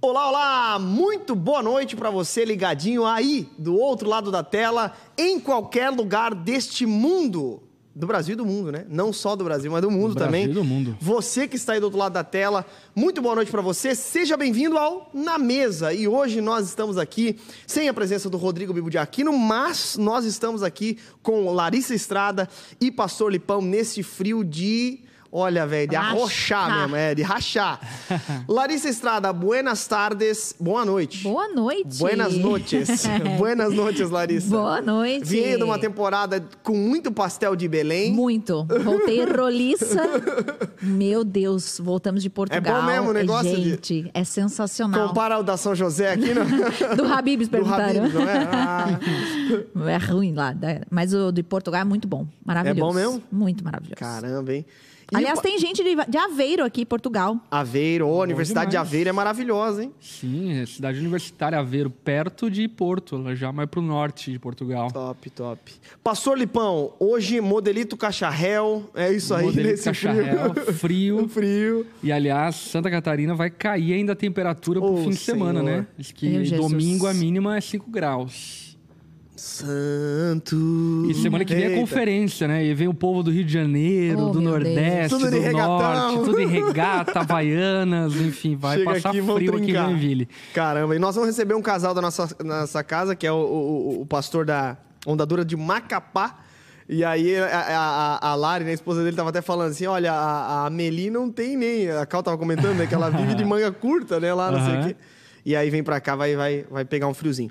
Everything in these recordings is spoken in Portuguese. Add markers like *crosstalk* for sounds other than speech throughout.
Olá, olá! Muito boa noite para você ligadinho aí do outro lado da tela, em qualquer lugar deste mundo. Do Brasil e do mundo, né? Não só do Brasil, mas do mundo Do também. Brasil e do mundo. Você que está aí do outro lado da tela, muito boa noite para você. Seja bem-vindo ao Na Mesa. E hoje nós estamos aqui sem a presença do Rodrigo Bibo de Aquino, mas nós estamos aqui com Larissa Estrada e Pastor Lipão nesse frio de. Olha, velho, de arrochar mesmo, é, de rachar. *laughs* Larissa Estrada, buenas tardes, boa noite. Boa noite. Buenas noches. *laughs* buenas noches, Larissa. Boa noite. Vim de uma temporada com muito pastel de Belém. Muito. Voltei *laughs* roliça. Meu Deus, voltamos de Portugal. É bom mesmo o negócio de- Gente, é sensacional. Compara o da São José aqui, não? Do Habibs Do perguntaram. Habib, não é? Ah, É ruim lá, né? mas o de Portugal é muito bom. Maravilhoso. É bom mesmo? Muito maravilhoso. caramba, hein? Aliás, tem gente de, de Aveiro aqui, Portugal. Aveiro, ô, a Universidade de demais. Aveiro é maravilhosa, hein? Sim, é cidade universitária Aveiro, perto de Porto, ela já mais pro norte de Portugal. Top, top. Pastor Lipão, hoje modelito cacharel, é isso aí Modelito nesse Cacharel, frio. frio. *laughs* frio. E aliás, Santa Catarina vai cair ainda a temperatura pro fim de semana, né? Diz que Meu Jesus. domingo a mínima é 5 graus. Santo. E semana que vem é Eita. conferência, né? E vem o povo do Rio de Janeiro, Oh, do Nordeste, Deus. Tudo de do regatão. Norte, tudo em regata, *laughs* havaianas, enfim, vai Chega passar aqui frio aqui em. Joinville. Caramba, e nós vamos receber um casal da nossa, nossa casa, que é o, o- o pastor da Ondadura de Macapá. E aí a, a, a Lari, né, a esposa dele, tava até falando assim: olha, a, a Meli não tem nem. A Cal tava comentando, né? Que ela vive de *laughs* manga curta, né? Lá, não sei o quê. E aí vem pra cá, vai, vai, vai pegar um friozinho.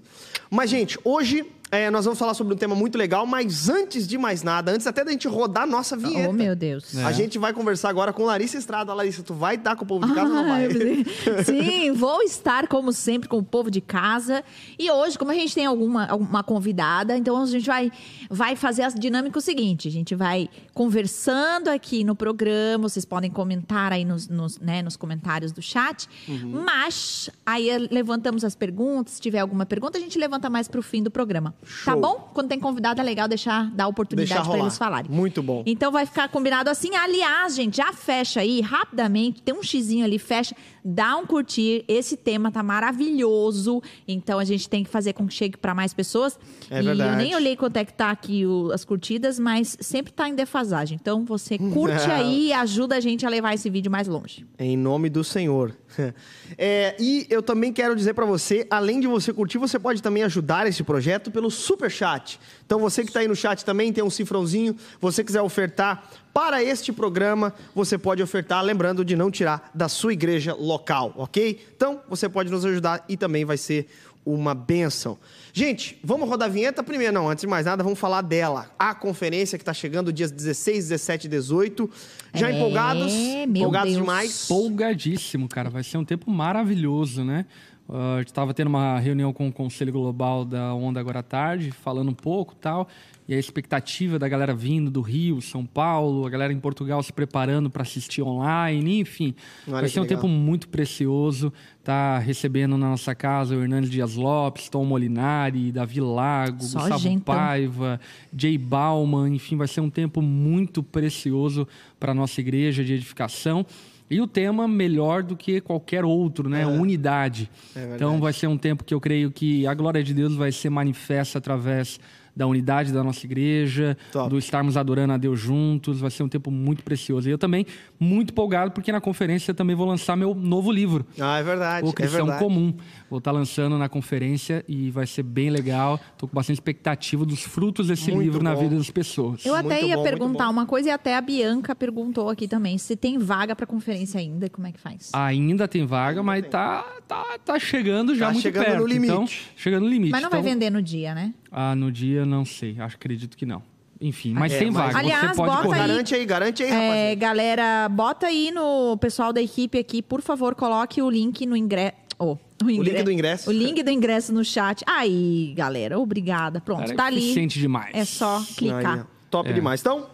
Mas, gente, hoje é, nós vamos falar sobre um tema muito legal, mas antes de mais nada, antes até da gente rodar a nossa vinheta. Oh, meu Deus. É. A gente vai conversar agora com Larissa Estrada. Larissa, tu vai estar com o povo de casa ou não Ah, vai? *laughs* Sim, vou estar, como sempre, com o povo de casa. E hoje, como a gente tem alguma, alguma convidada, então a gente vai, vai fazer a dinâmica o seguinte: a gente vai conversando aqui no programa, vocês podem comentar aí nos, nos, né, nos comentários do chat. Uhum. Mas aí eh, levantamos as perguntas. Se tiver alguma pergunta, a gente levanta mais pro fim do programa. Tá Show. bom? Quando tem convidado, é legal deixar dar oportunidade para eles falarem. Muito bom. Então vai ficar combinado assim. Aliás, gente, já fecha aí rapidamente. Tem um xizinho ali, fecha. Dá um curtir. Esse tema tá maravilhoso. Então a gente tem que fazer com que chegue para mais pessoas. É e verdade. eu nem olhei quanto é que tá aqui o- as curtidas, mas sempre tá em defasagem. Então você *laughs* curte aí e ajuda a gente a levar esse vídeo mais longe. Em nome do Senhor. *laughs* É, e eu também quero dizer pra você, além de você curtir, você pode também ajudar esse projeto pelo super chat. Então você que está aí no chat também tem um cifrãozinho. Você quiser ofertar para este programa, você pode ofertar, lembrando de não tirar da sua igreja local, ok? Então você pode nos ajudar e também vai ser uma benção. Gente, vamos rodar a vinheta primeiro. Não, antes de mais nada, vamos falar dela. A conferência que está chegando dias 16, 17 e 18. Já É, empolgados? meu empolgados Deus. demais? Empolgadíssimo, cara. Vai ser um tempo maravilhoso, né? Ah, a gente estava tendo uma reunião com o Conselho Global da Onda agora à tarde, falando um pouco tal. E a expectativa da galera vindo do Rio, São Paulo, a galera em Portugal se preparando para assistir online, enfim. Olha vai ser um legal. tempo muito precioso. Tá recebendo na nossa casa o Hernandes Dias Lopes, Tom Molinari, Davi Lago, Só Gustavo gentão. Paiva, Jay Bauman, enfim, vai ser um tempo muito precioso para nossa igreja de edificação. E o tema melhor do que qualquer outro, né? Unidade. É então vai ser um tempo que eu creio que a glória de Deus vai ser manifesta através da unidade da nossa igreja, Top. do estarmos adorando a Deus juntos. Vai ser um tempo muito precioso. E eu também muito empolgado porque na conferência eu também vou lançar meu novo livro. Ah, é verdade. O é Cristão verdade. Comum. Vou estar lançando na conferência e vai ser bem legal. Tô com bastante expectativa dos frutos desse Muito livro na bom. vida das pessoas. Eu até Muito ia bom, perguntar uma coisa e até a Bianca perguntou aqui também. Se tem vaga para conferência ainda, como é que faz? Ainda tem vaga, mas tá, tá, tá chegando já Tá muito chegando perto. no limite. Então, chegando no limite. Mas não vai Então, vender no dia, né? Ah, no dia não sei. Acho acredito que não. Enfim, mas É, tem mas- vaga. Aliás, Você pode bota correr. aí- Garante aí, garante aí, É, rapaziada. galera, bota aí no pessoal da equipe aqui, por favor, coloque o link no ingresso. Oh, o, ingre- link do ingresso. O link do ingresso no chat. Aí, galera, obrigada. Pronto, Cara, é tá ali. eficiente demais. É só Aí, clicar. ó. Top É. demais. Então,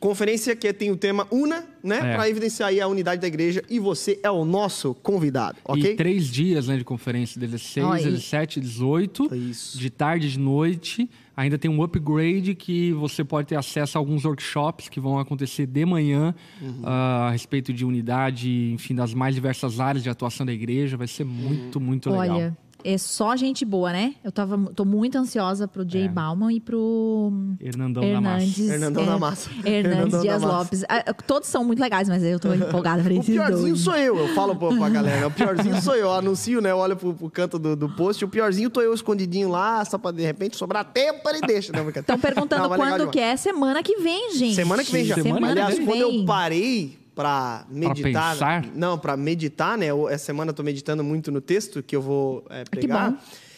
Conferência que tem o tema Una, né? É. Para evidenciar aí a unidade da igreja e você é o nosso convidado, ok? E três dias né, de conferência, 16, Ó, e- 17, 18, Isso. de tarde e de noite. Ainda tem um upgrade que você pode ter acesso a alguns workshops que vão acontecer de manhã Uhum. ah, a respeito de unidade, enfim, das mais diversas áreas de atuação da igreja. Vai ser muito, muito legal. Olha, é só gente boa, né? Eu tava, tô muito ansiosa pro Jay É. Bauman e pro Hernandão da Massa. Hernandes. Hernandão da Massa. *laughs* Hernandes Hernandão Dias Massa. Lopes. Ah, Todos são muito legais, mas eu tô empolgada pra O piorzinho dois. sou eu, eu falo pra, pra galera. O piorzinho sou eu. Eu anuncio, né? Eu olho pro, pro canto do, do post. O piorzinho tô eu escondidinho lá, só pra de repente sobrar tempo, ele deixa. Né? Estão perguntando Não, quando que é. Semana que vem, gente. Semana que vem já. Semana Aliás, que quando eu vem. parei pra meditar. pensar? Não, pra meditar, né? Eu- Essa semana eu tô meditando muito no texto que eu vou é, que pregar. bom.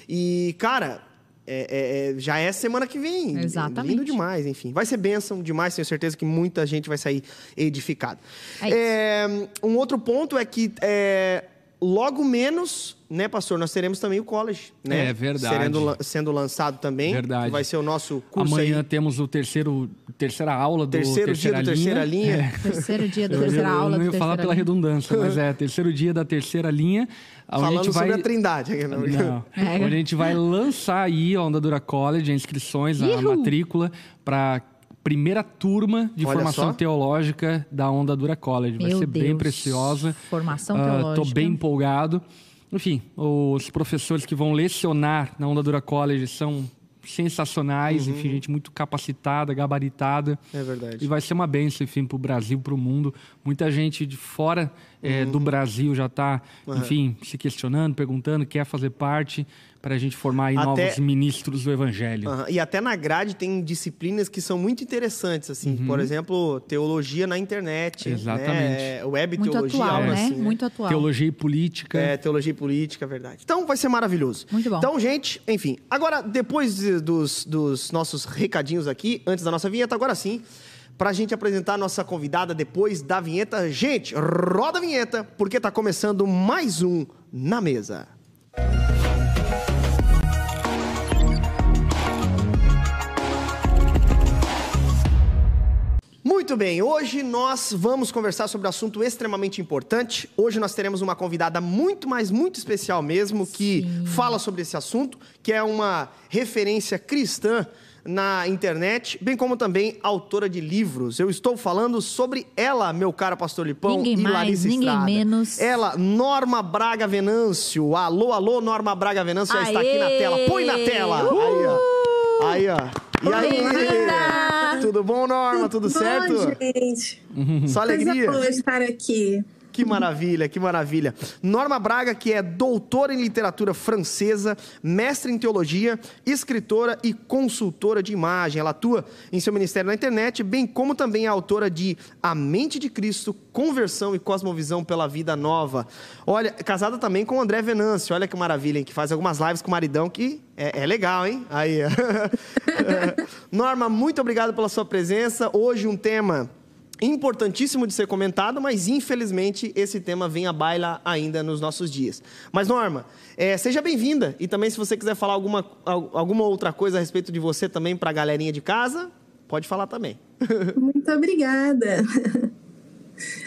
E, cara. é- é- é- já é semana que vem. Exatamente. Lindo demais, enfim. Vai ser bênção demais, tenho certeza que muita gente vai sair edificada. É isso. É, um outro ponto é que é, logo menos, né, pastor, nós teremos também o college, né? É verdade. Sendo, lan- sendo lançado também. Verdade. que vai ser o nosso curso Amanhã aí. temos o terceiro, terceira aula do Terceiro dia terceira do terceira linha. Terceiro dia da Eu, terceira eu aula não do ia falar terceira pela linha. redundância, mas é terceiro dia da terceira linha. Onde a Falando gente vai... sobre a trindade. né? Não. É. Onde a gente vai lançar aí a Onda Dura College, as inscrições, a Ihu! matrícula para primeira turma de Olha formação só. teológica da Onda Dura College. Vai Meu ser bem Deus. preciosa. Formação Ah, teológica. Tô bem empolgado. Enfim, os professores que vão lecionar na Onda Dura College são sensacionais, Uhum. enfim, gente muito capacitada, gabaritada. É verdade. E vai ser uma benção, enfim, para o Brasil, para o mundo. Muita gente de fora eh, Uhum. do Brasil já está, enfim, se questionando, perguntando, quer fazer parte para a gente formar aí Até- novos ministros do Evangelho. Aham, E até na grade tem disciplinas que são muito interessantes, assim. Por exemplo, teologia na internet. Uhum. Exatamente. Né? Web Muito teologia, atual, algo né? assim. Muito atual. Teologia e política. É, teologia e política, é verdade. Então vai ser maravilhoso. Muito bom. Então, gente, enfim. Agora, depois de- dos, dos nossos recadinhos aqui, antes da nossa vinheta, agora sim, pra gente apresentar a nossa convidada depois da vinheta. Gente, roda a vinheta, porque tá começando mais um Na Mesa. Muito bem, hoje nós vamos conversar sobre um assunto extremamente importante. Hoje nós teremos uma convidada muito, mas muito especial mesmo, que fala sobre esse assunto, que é uma referência cristã na internet, bem como também autora de livros. Eu estou falando sobre ela, meu caro pastor Lipão Ninguém e mais, Larissa ninguém Estrada. menos. Ela, Norma Braga Venâncio. Alô, alô, Norma Braga Venâncio já está aqui na tela. Põe na tela. Aí, ó. Aí, ó. E aí? Bem-vinda! Tudo bom, Norma? Tudo certo? Bom, gente. Só Coisa alegria? boa estar aqui. Que maravilha, que maravilha. Norma Braga, que é doutora em literatura francesa, mestre em teologia, escritora e consultora de imagem. Ela atua em seu ministério na internet, bem como também é autora de A Mente de Cristo, Conversão e Cosmovisão pela Vida Nova. Olha, casada também com o André Venâncio. Olha que maravilha, hein? Que faz algumas lives com o maridão que é, é legal, hein? Aí. *laughs* É. Norma, muito obrigado pela sua presença. Hoje um tema importantíssimo de ser comentado, mas infelizmente esse tema vem à baila ainda nos nossos dias. Mas Norma, é, seja bem-vinda e também se você quiser falar alguma, al- alguma outra coisa a respeito de você também para a galerinha de casa, pode falar também. Muito obrigada. *laughs*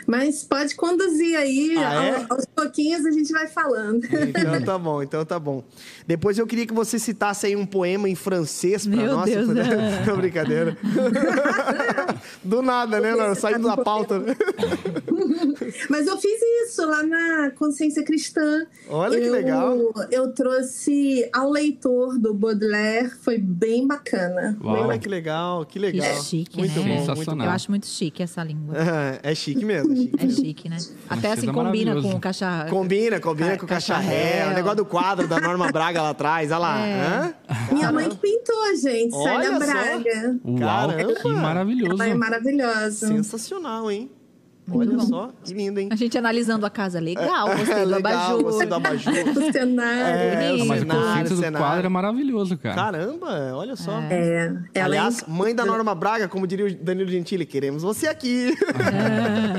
Mas pode conduzir aí, Ah, é? ao- aos pouquinhos a gente vai falando. Então *laughs* tá bom, então tá bom. Depois eu queria que você citasse aí um poema em francês para Meu nós. Deus, puder. *laughs* né? Não, brincadeira. *laughs* Do nada, né, Norma? Saindo da pauta. Mas eu fiz isso lá na Consciência Cristã. Olha que Eu- legal. Eu trouxe ao leitor do Baudelaire, foi bem bacana. Uau. Olha que legal, que Que legal. chique, muito né? bom, muito Sensacional. Eu acho muito chique essa língua. É, é chique mesmo. chique É chique, né? Até assim é combina com o caixa... Combina, combina Ca- com o cacharel. O negócio do quadro da Norma Braga lá atrás, olha lá. É. Hã? Minha mãe que pintou, gente, Olha Célia só. Braga. Uau, Caramba! que maravilhoso. Ela é maravilhosa. Sensacional, hein? Muito Olha bom. só, que lindo, hein? A gente analisando a casa. Legal, gostei do Legal, abajur. gostei do abajur. *laughs* O cenário. É, bonito. Mas o cenário, do cenário. quadro é maravilhoso, cara. Caramba, olha só. É, ela Aliás, é mãe da Norma Braga, como diria o Danilo Gentili, queremos você aqui.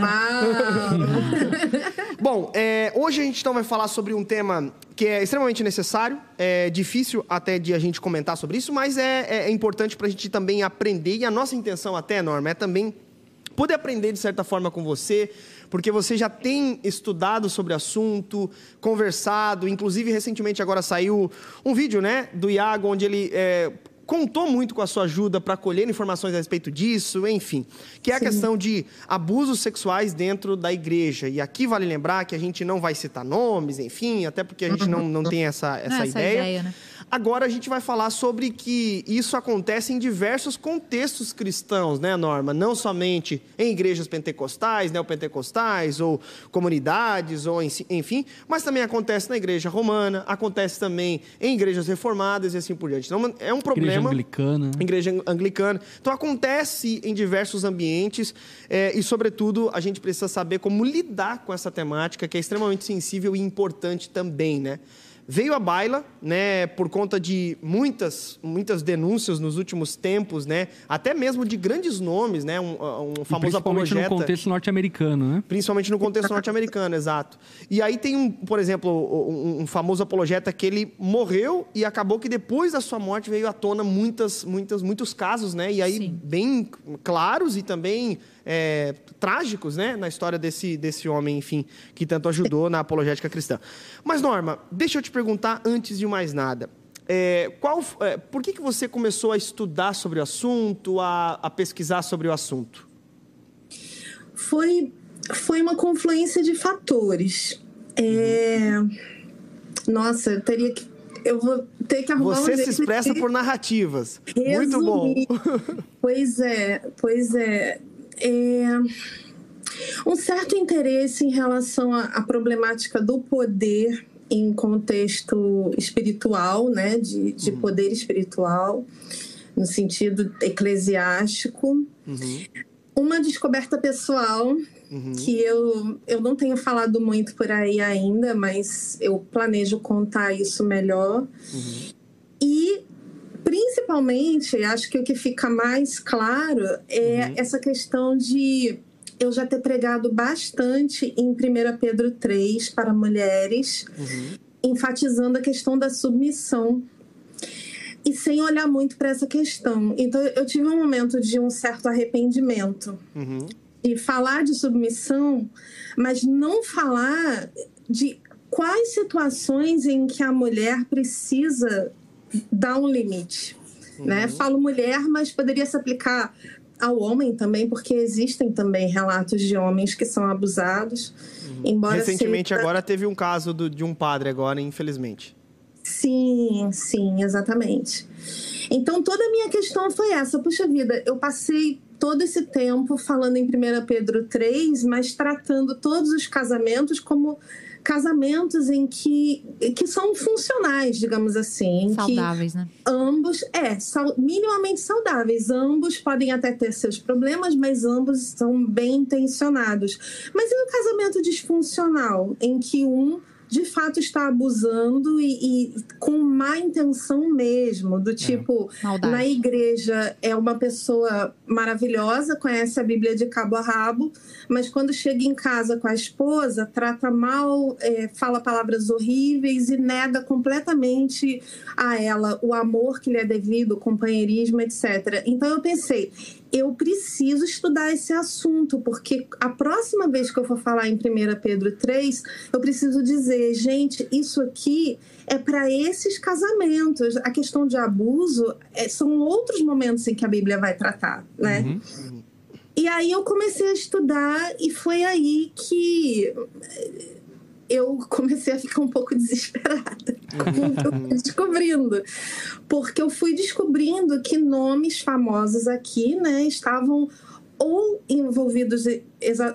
Uau. *laughs* Bom, é, hoje a gente então vai falar sobre um tema que é extremamente necessário, é difícil até de a gente comentar sobre isso, mas é, é importante para a gente também aprender, e a nossa intenção até, Norma, é também poder aprender de certa forma com você, porque você já tem estudado sobre o assunto, conversado, inclusive recentemente agora saiu um vídeo, né, do Iago, onde ele é, contou muito com a sua ajuda para colher informações a respeito disso, enfim, que é a Sim. questão de abusos sexuais dentro da igreja. E aqui vale lembrar que a gente não vai citar nomes, enfim, até porque a gente não, não *laughs* tem essa, essa, essa ideia. ideia né? Agora a gente vai falar sobre que isso acontece em diversos contextos cristãos, né, Norma? Não somente em igrejas pentecostais, neopentecostais, ou comunidades, ou enfim, mas também acontece na igreja romana, acontece também em igrejas reformadas e assim por diante. Então é um problema. Igreja anglicana. Igreja anglicana. Então acontece em diversos ambientes é, e, sobretudo, a gente precisa saber como lidar com essa temática que é extremamente sensível e importante também, né? Veio à baila, né, por conta de muitas, muitas denúncias nos últimos tempos, né, até mesmo de grandes nomes, né, um, um famoso principalmente apologeta. no contexto norte-americano, né? Principalmente no contexto *laughs* norte-americano, exato. E aí tem um, por exemplo, um, um, famoso apologeta que ele morreu e acabou que depois da sua morte veio à tona muitas, muitas, muitos casos, né, e aí Sim. bem claros e também é, trágicos né, na história desse, desse homem, enfim, que tanto ajudou na apologética cristã. Mas, Norma, deixa eu te perguntar antes de mais nada. É, qual, é, por que, que você começou a estudar sobre o assunto, a, a pesquisar sobre o assunto? Foi, foi uma confluência de fatores. É, nossa, eu teria que eu vou ter que arrumar Você um se expressa por narrativas. Resumir. Muito bom. *laughs* pois é, pois é é, um certo interesse em relação à, problemática do poder em contexto espiritual, né, de, de uhum. poder espiritual, no sentido eclesiástico. Uhum. Uma descoberta pessoal uhum. que eu, eu não tenho falado muito por aí ainda, mas eu planejo contar isso melhor. Uhum. E principalmente, acho que o que fica mais claro é uhum. essa questão de eu já ter pregado bastante em 1 Pedro 3 para mulheres, uhum. enfatizando a questão da submissão. E sem olhar muito para essa questão. Então, eu tive um momento de um certo arrependimento. Uhum. De falar de submissão, mas não falar de quais situações em que a mulher precisa dá um limite. Né? Uhum. Né? Falo mulher, mas poderia se aplicar ao homem também, porque existem também relatos de homens que são abusados. Uhum. Embora Recentemente seja... agora teve um caso do, de um padre agora, infelizmente. Sim, sim, exatamente. Então toda a minha questão foi essa. Puxa vida, eu passei todo esse tempo falando em 1 Pedro 3, mas tratando todos os casamentos como casamentos em que, que são funcionais, digamos assim. Saudáveis, né? Ambos, é, sal, minimamente saudáveis. Ambos podem até ter seus problemas, mas ambos são bem intencionados. Mas e o casamento disfuncional, em que um de fato está abusando e, e com má intenção mesmo, do é. tipo, é, na igreja é uma pessoa maravilhosa, conhece a Bíblia de cabo a rabo, mas quando chega em casa com a esposa, trata mal, é, fala palavras horríveis e nega completamente a ela o amor que lhe é devido, o companheirismo, etc. Então eu pensei, eu preciso estudar esse assunto, porque a próxima vez que eu for falar em 1 Pedro 3, eu preciso dizer, gente, isso aqui é para esses casamentos. A questão de abuso é, são outros momentos em que a Bíblia vai tratar, né? Uhum. E aí eu comecei a estudar e foi aí que eu comecei a ficar um pouco *laughs* desesperada com o que eu fui descobrindo. Porque eu fui descobrindo que nomes famosos aqui, né, estavam ou envolvidos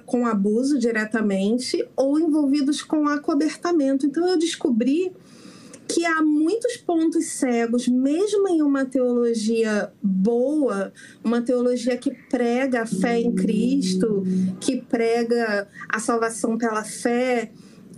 com abuso diretamente ou envolvidos com acobertamento. Então eu descobri que há muitos pontos cegos, mesmo em uma teologia boa, uma teologia que prega a fé em Cristo, que prega a salvação pela fé,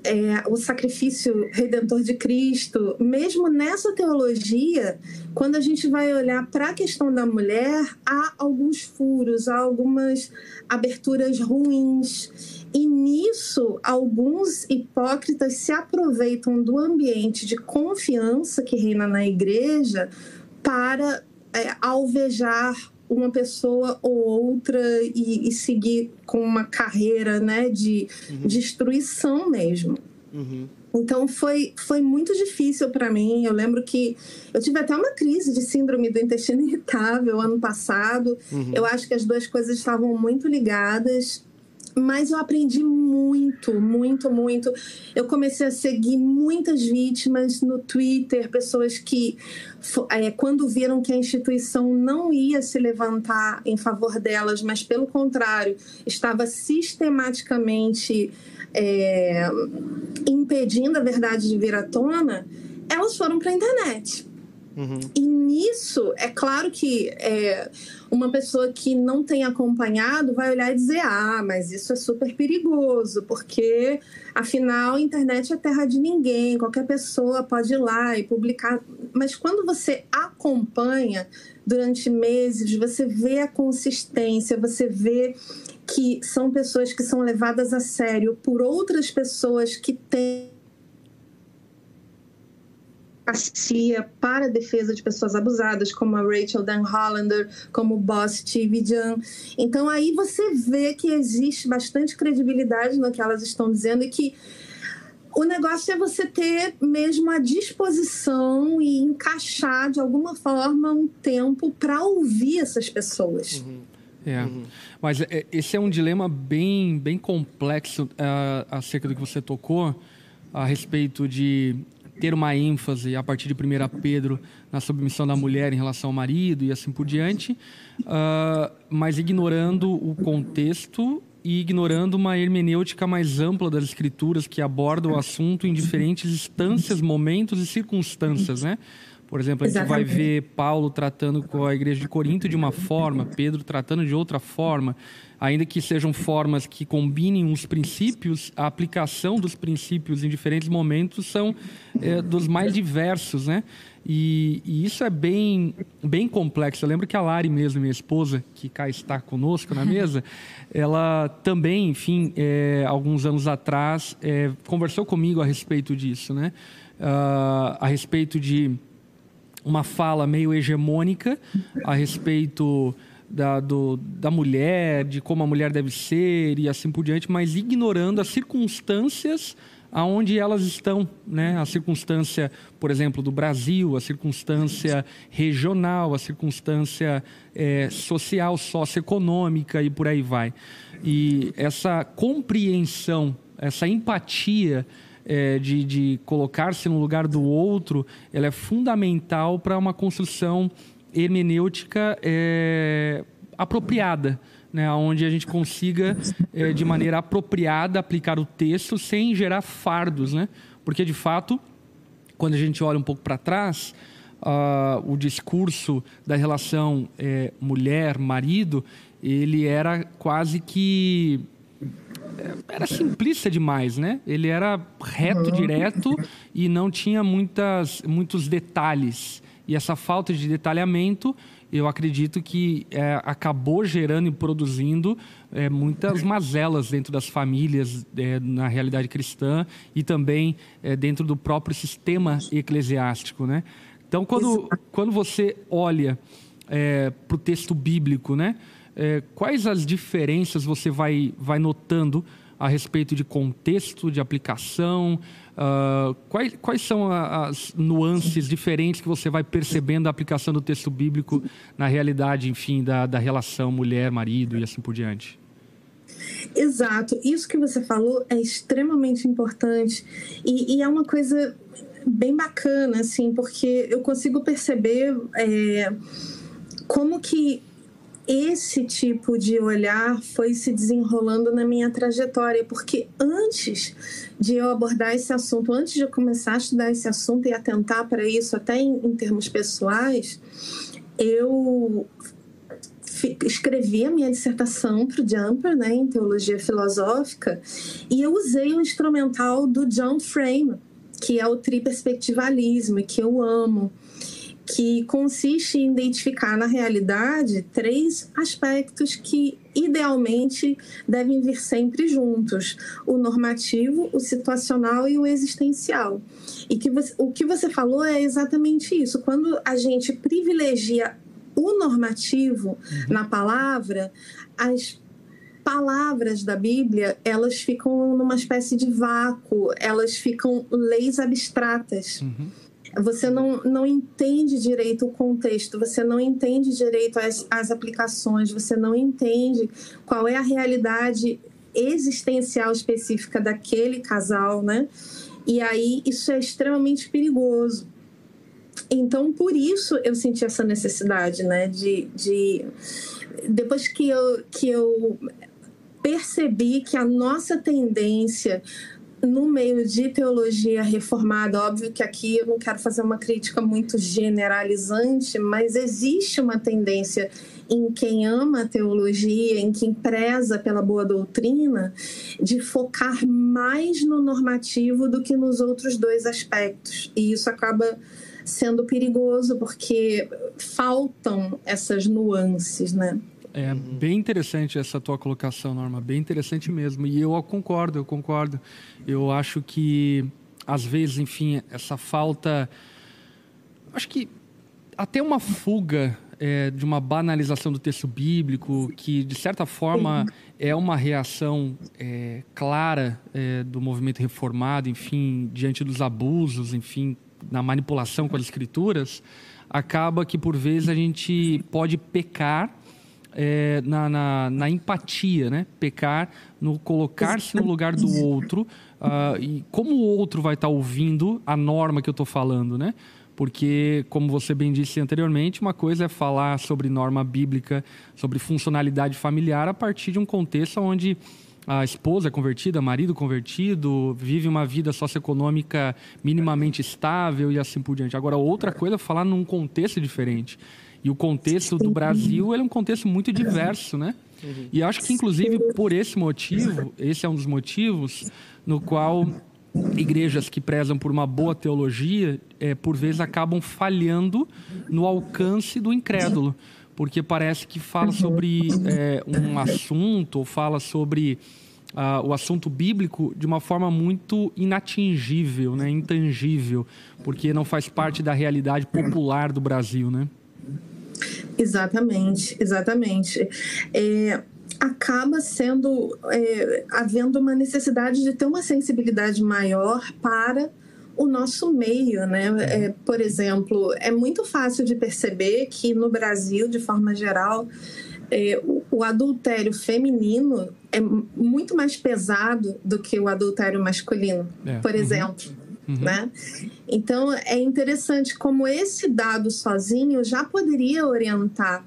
é, o sacrifício redentor de Cristo, mesmo nessa teologia, quando a gente vai olhar para a questão da mulher, há alguns furos, há algumas aberturas ruins. E nisso, alguns hipócritas se aproveitam do ambiente de confiança que reina na igreja para é, alvejar uma pessoa ou outra e, e seguir com uma carreira né, de uhum. destruição mesmo. Uhum. Então foi, foi muito difícil para mim. Eu lembro que eu tive até uma crise de síndrome do intestino irritável ano passado. Uhum. Eu acho que as duas coisas estavam muito ligadas. Mas eu aprendi muito, muito, muito. Eu comecei a seguir muitas vítimas no Twitter, pessoas que, é, quando viram que a instituição não ia se levantar em favor delas, mas pelo contrário, estava sistematicamente é, impedindo a verdade de vir à tona, elas foram para a internet. Uhum. E nisso, é claro que é, uma pessoa que não tem acompanhado vai olhar e dizer: ah, mas isso é super perigoso, porque afinal a internet é terra de ninguém, qualquer pessoa pode ir lá e publicar. Mas quando você acompanha durante meses, você vê a consistência, você vê que são pessoas que são levadas a sério por outras pessoas que têm advocacia para a defesa de pessoas abusadas, como a Rachel Dan Hollander, como o Boss Steve Jan. Então aí você vê que existe bastante credibilidade no que elas estão dizendo e que o negócio é você ter mesmo a disposição e encaixar de alguma forma um tempo para ouvir essas pessoas. Uhum. É, uhum. mas é, esse é um dilema bem, bem complexo uh, acerca do que você tocou a respeito de ter uma ênfase a partir de 1 Pedro na submissão da mulher em relação ao marido e assim por diante, uh, mas ignorando o contexto e ignorando uma hermenêutica mais ampla das escrituras que aborda o assunto em diferentes instâncias, momentos e circunstâncias, né? Por exemplo, a gente Exatamente. vai ver Paulo tratando com a igreja de Corinto de uma forma, Pedro tratando de outra forma, ainda que sejam formas que combinem os princípios, a aplicação dos princípios em diferentes momentos são é, dos mais diversos, né? E, e, isso é bem, bem complexo. Eu lembro que a Lari mesmo, minha esposa, que cá está conosco na mesa, *laughs* ela também, enfim, é, alguns anos atrás, é, conversou comigo a respeito disso, né? Uh, a respeito de uma fala meio hegemônica a respeito da, do, da mulher, de como a mulher deve ser e assim por diante, mas ignorando as circunstâncias aonde elas estão, né? A circunstância, por exemplo, do Brasil, a circunstância regional, a circunstância é, social, socioeconômica e por aí vai. E essa compreensão, essa empatia é, de, de colocar-se no lugar do outro, ela é fundamental para uma construção hermenêutica é, apropriada. Né, onde a gente consiga, é, de maneira apropriada, aplicar o texto sem gerar fardos. Né? Porque, de fato, quando a gente olha um pouco para trás, uh, o discurso da relação é, mulher-marido, ele era quase que era simplista demais, né? Ele era reto, direto e não tinha muitas, muitos detalhes. E essa falta de detalhamento, eu acredito que é, acabou gerando e produzindo é, muitas mazelas dentro das famílias, é, na realidade cristã e também é, dentro do próprio sistema eclesiástico, né? Então, quando, quando você olha é, para o texto bíblico, né? É, quais as diferenças você vai, vai notando a respeito de contexto, de aplicação? Uh, quais, quais são as nuances diferentes que você vai percebendo da aplicação do texto bíblico na realidade, enfim, da, da relação mulher-marido e assim por diante? Exato. Isso que você falou é extremamente importante e, e é uma coisa bem bacana, assim, porque eu consigo perceber é, como que esse tipo de olhar foi se desenrolando na minha trajetória, porque antes de eu abordar esse assunto, antes de eu começar a estudar esse assunto e atentar para isso, até em, em termos pessoais, eu escrevi a minha dissertação para o Jumper, né, em teologia filosófica, e eu usei o instrumental do John Frame, que é o triperspectivalismo, e que eu amo que consiste em identificar na realidade três aspectos que idealmente devem vir sempre juntos: o normativo, o situacional e o existencial. E que você, o que você falou é exatamente isso. Quando a gente privilegia o normativo uhum. na palavra, as palavras da Bíblia, elas ficam numa espécie de vácuo, elas ficam leis abstratas. Uhum. Você não, não entende direito o contexto, você não entende direito as, as aplicações, você não entende qual é a realidade existencial específica daquele casal, né? E aí isso é extremamente perigoso. Então, por isso eu senti essa necessidade, né? De, de depois que eu, que eu percebi que a nossa tendência no meio de teologia reformada, óbvio que aqui eu não quero fazer uma crítica muito generalizante, mas existe uma tendência em quem ama a teologia, em quem preza pela boa doutrina, de focar mais no normativo do que nos outros dois aspectos. E isso acaba sendo perigoso porque faltam essas nuances, né? É bem interessante essa tua colocação, Norma, bem interessante mesmo. E eu concordo, eu concordo. Eu acho que, às vezes, enfim, essa falta. Acho que até uma fuga é, de uma banalização do texto bíblico, que, de certa forma, é uma reação é, clara é, do movimento reformado, enfim, diante dos abusos, enfim, na manipulação com as escrituras, acaba que, por vezes, a gente pode pecar é, na, na, na, empatia, né? Pecar no colocar-se no lugar do outro uh, e como o outro vai estar tá ouvindo a norma que eu estou falando, né? Porque, como você bem disse anteriormente, uma coisa é falar sobre norma bíblica, sobre funcionalidade familiar a partir de um contexto onde a esposa é convertida, marido convertido, vive uma vida socioeconômica minimamente estável e assim por diante. Agora, outra coisa é falar num contexto diferente. E o contexto do Brasil é um contexto muito diverso, né? E acho que, inclusive, por esse motivo, esse é um dos motivos no qual igrejas que prezam por uma boa teologia, é, por vezes acabam falhando no alcance do incrédulo, porque parece que fala sobre é, um assunto ou fala sobre uh, o assunto bíblico de uma forma muito inatingível, né, intangível, porque não faz parte da realidade popular do Brasil, né? Exatamente, exatamente. É, acaba sendo é, havendo uma necessidade de ter uma sensibilidade maior para o nosso meio, né? É, por exemplo, é muito fácil de perceber que no Brasil, de forma geral, é, o, o, adultério feminino é muito mais pesado do que o adultério masculino, é. por uhum. exemplo. Uhum. Né? Então, é interessante como esse dado sozinho já poderia orientar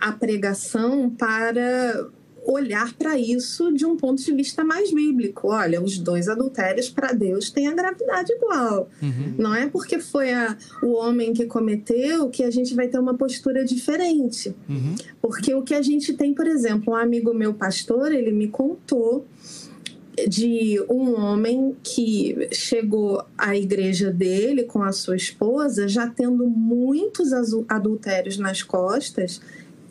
a pregação para olhar para isso de um ponto de vista mais bíblico. Olha, os dois adultérios para Deus têm a gravidade igual. Uhum. Não é porque foi a, o homem que cometeu que a gente vai ter uma postura diferente. Uhum. Porque o que a gente tem, por exemplo, um amigo meu pastor, ele me contou de um homem que chegou à igreja dele com a sua esposa, já tendo muitos adultérios nas costas,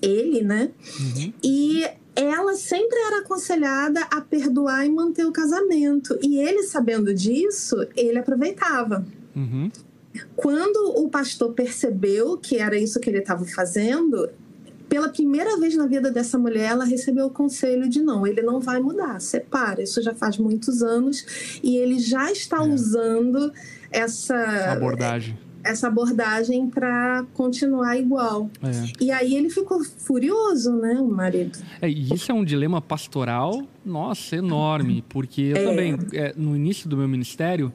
ele, né? Uhum. E ela sempre era aconselhada a perdoar e manter o casamento. E ele, sabendo disso, ele aproveitava. Uhum. Quando o pastor percebeu que era isso que ele estava fazendo, pela primeira vez na vida dessa mulher, ela recebeu o conselho de não, ele não vai mudar, separa. Isso já faz muitos anos e ele já está é. usando essa abordagem essa abordagem para continuar igual. É. E aí ele ficou furioso, né, o marido. É, e isso é um dilema pastoral, nossa, enorme, porque eu é. também, é, no início do meu ministério,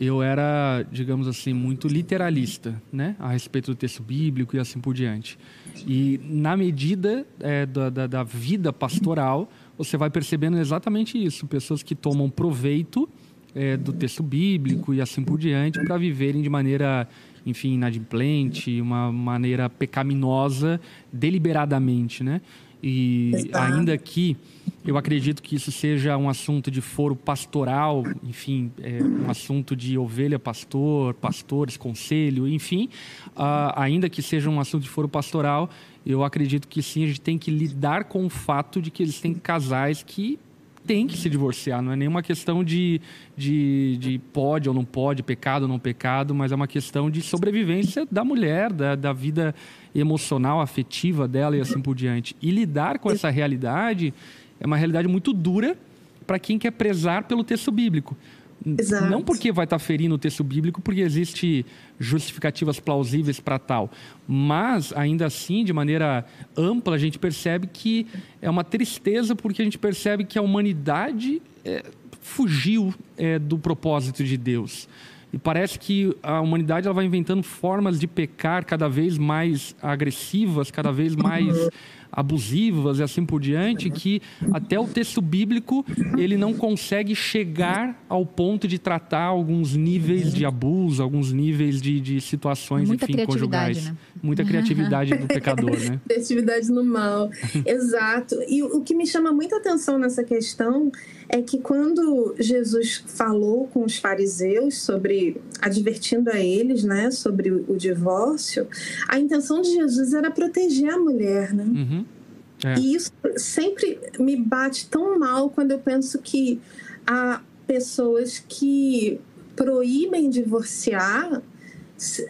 eu era, digamos assim, muito literalista, né, a respeito do texto bíblico e assim por diante. E na medida é, da, da, da, vida pastoral, você vai percebendo exatamente isso. Pessoas que tomam proveito é, do texto bíblico e assim por diante para viverem de maneira, enfim, inadimplente, uma maneira pecaminosa, deliberadamente, né? E ainda que eu acredito que isso seja um assunto de foro pastoral, enfim, é um assunto de ovelha pastor, pastores, conselho, enfim, uh, ainda que seja um assunto de foro pastoral, eu acredito que sim, a gente tem que lidar com o fato de que existem casais que tem que se divorciar. Não é nenhuma questão de, de, de pode ou não pode, pecado ou não pecado, mas é uma questão de sobrevivência da mulher, da, da vida emocional, afetiva dela e assim por diante. E lidar com essa realidade é uma realidade muito dura para quem quer prezar pelo texto bíblico. Exato. Não porque vai estar ferindo o texto bíblico, porque existe justificativas plausíveis para tal, mas ainda assim, de maneira ampla, a gente percebe que é uma tristeza porque a gente percebe que a humanidade é, fugiu é, do propósito de Deus. E parece que a humanidade ela vai inventando formas de pecar cada vez mais agressivas, cada vez mais abusivas e assim por diante, que até o texto bíblico ele não consegue chegar ao ponto de tratar alguns níveis de abuso, alguns níveis de, de situações, Muita enfim, conjugais. né? Muita criatividade do pecador, né? *laughs* Criatividade no mal. Exato. E o que me chama muita atenção nessa questão é que quando Jesus falou com os fariseus sobre advertindo a eles, né, sobre o, o divórcio, a intenção de Jesus era proteger a mulher, né? Uhum. É. E isso sempre me bate tão mal quando eu penso que há pessoas que proíbem divorciar,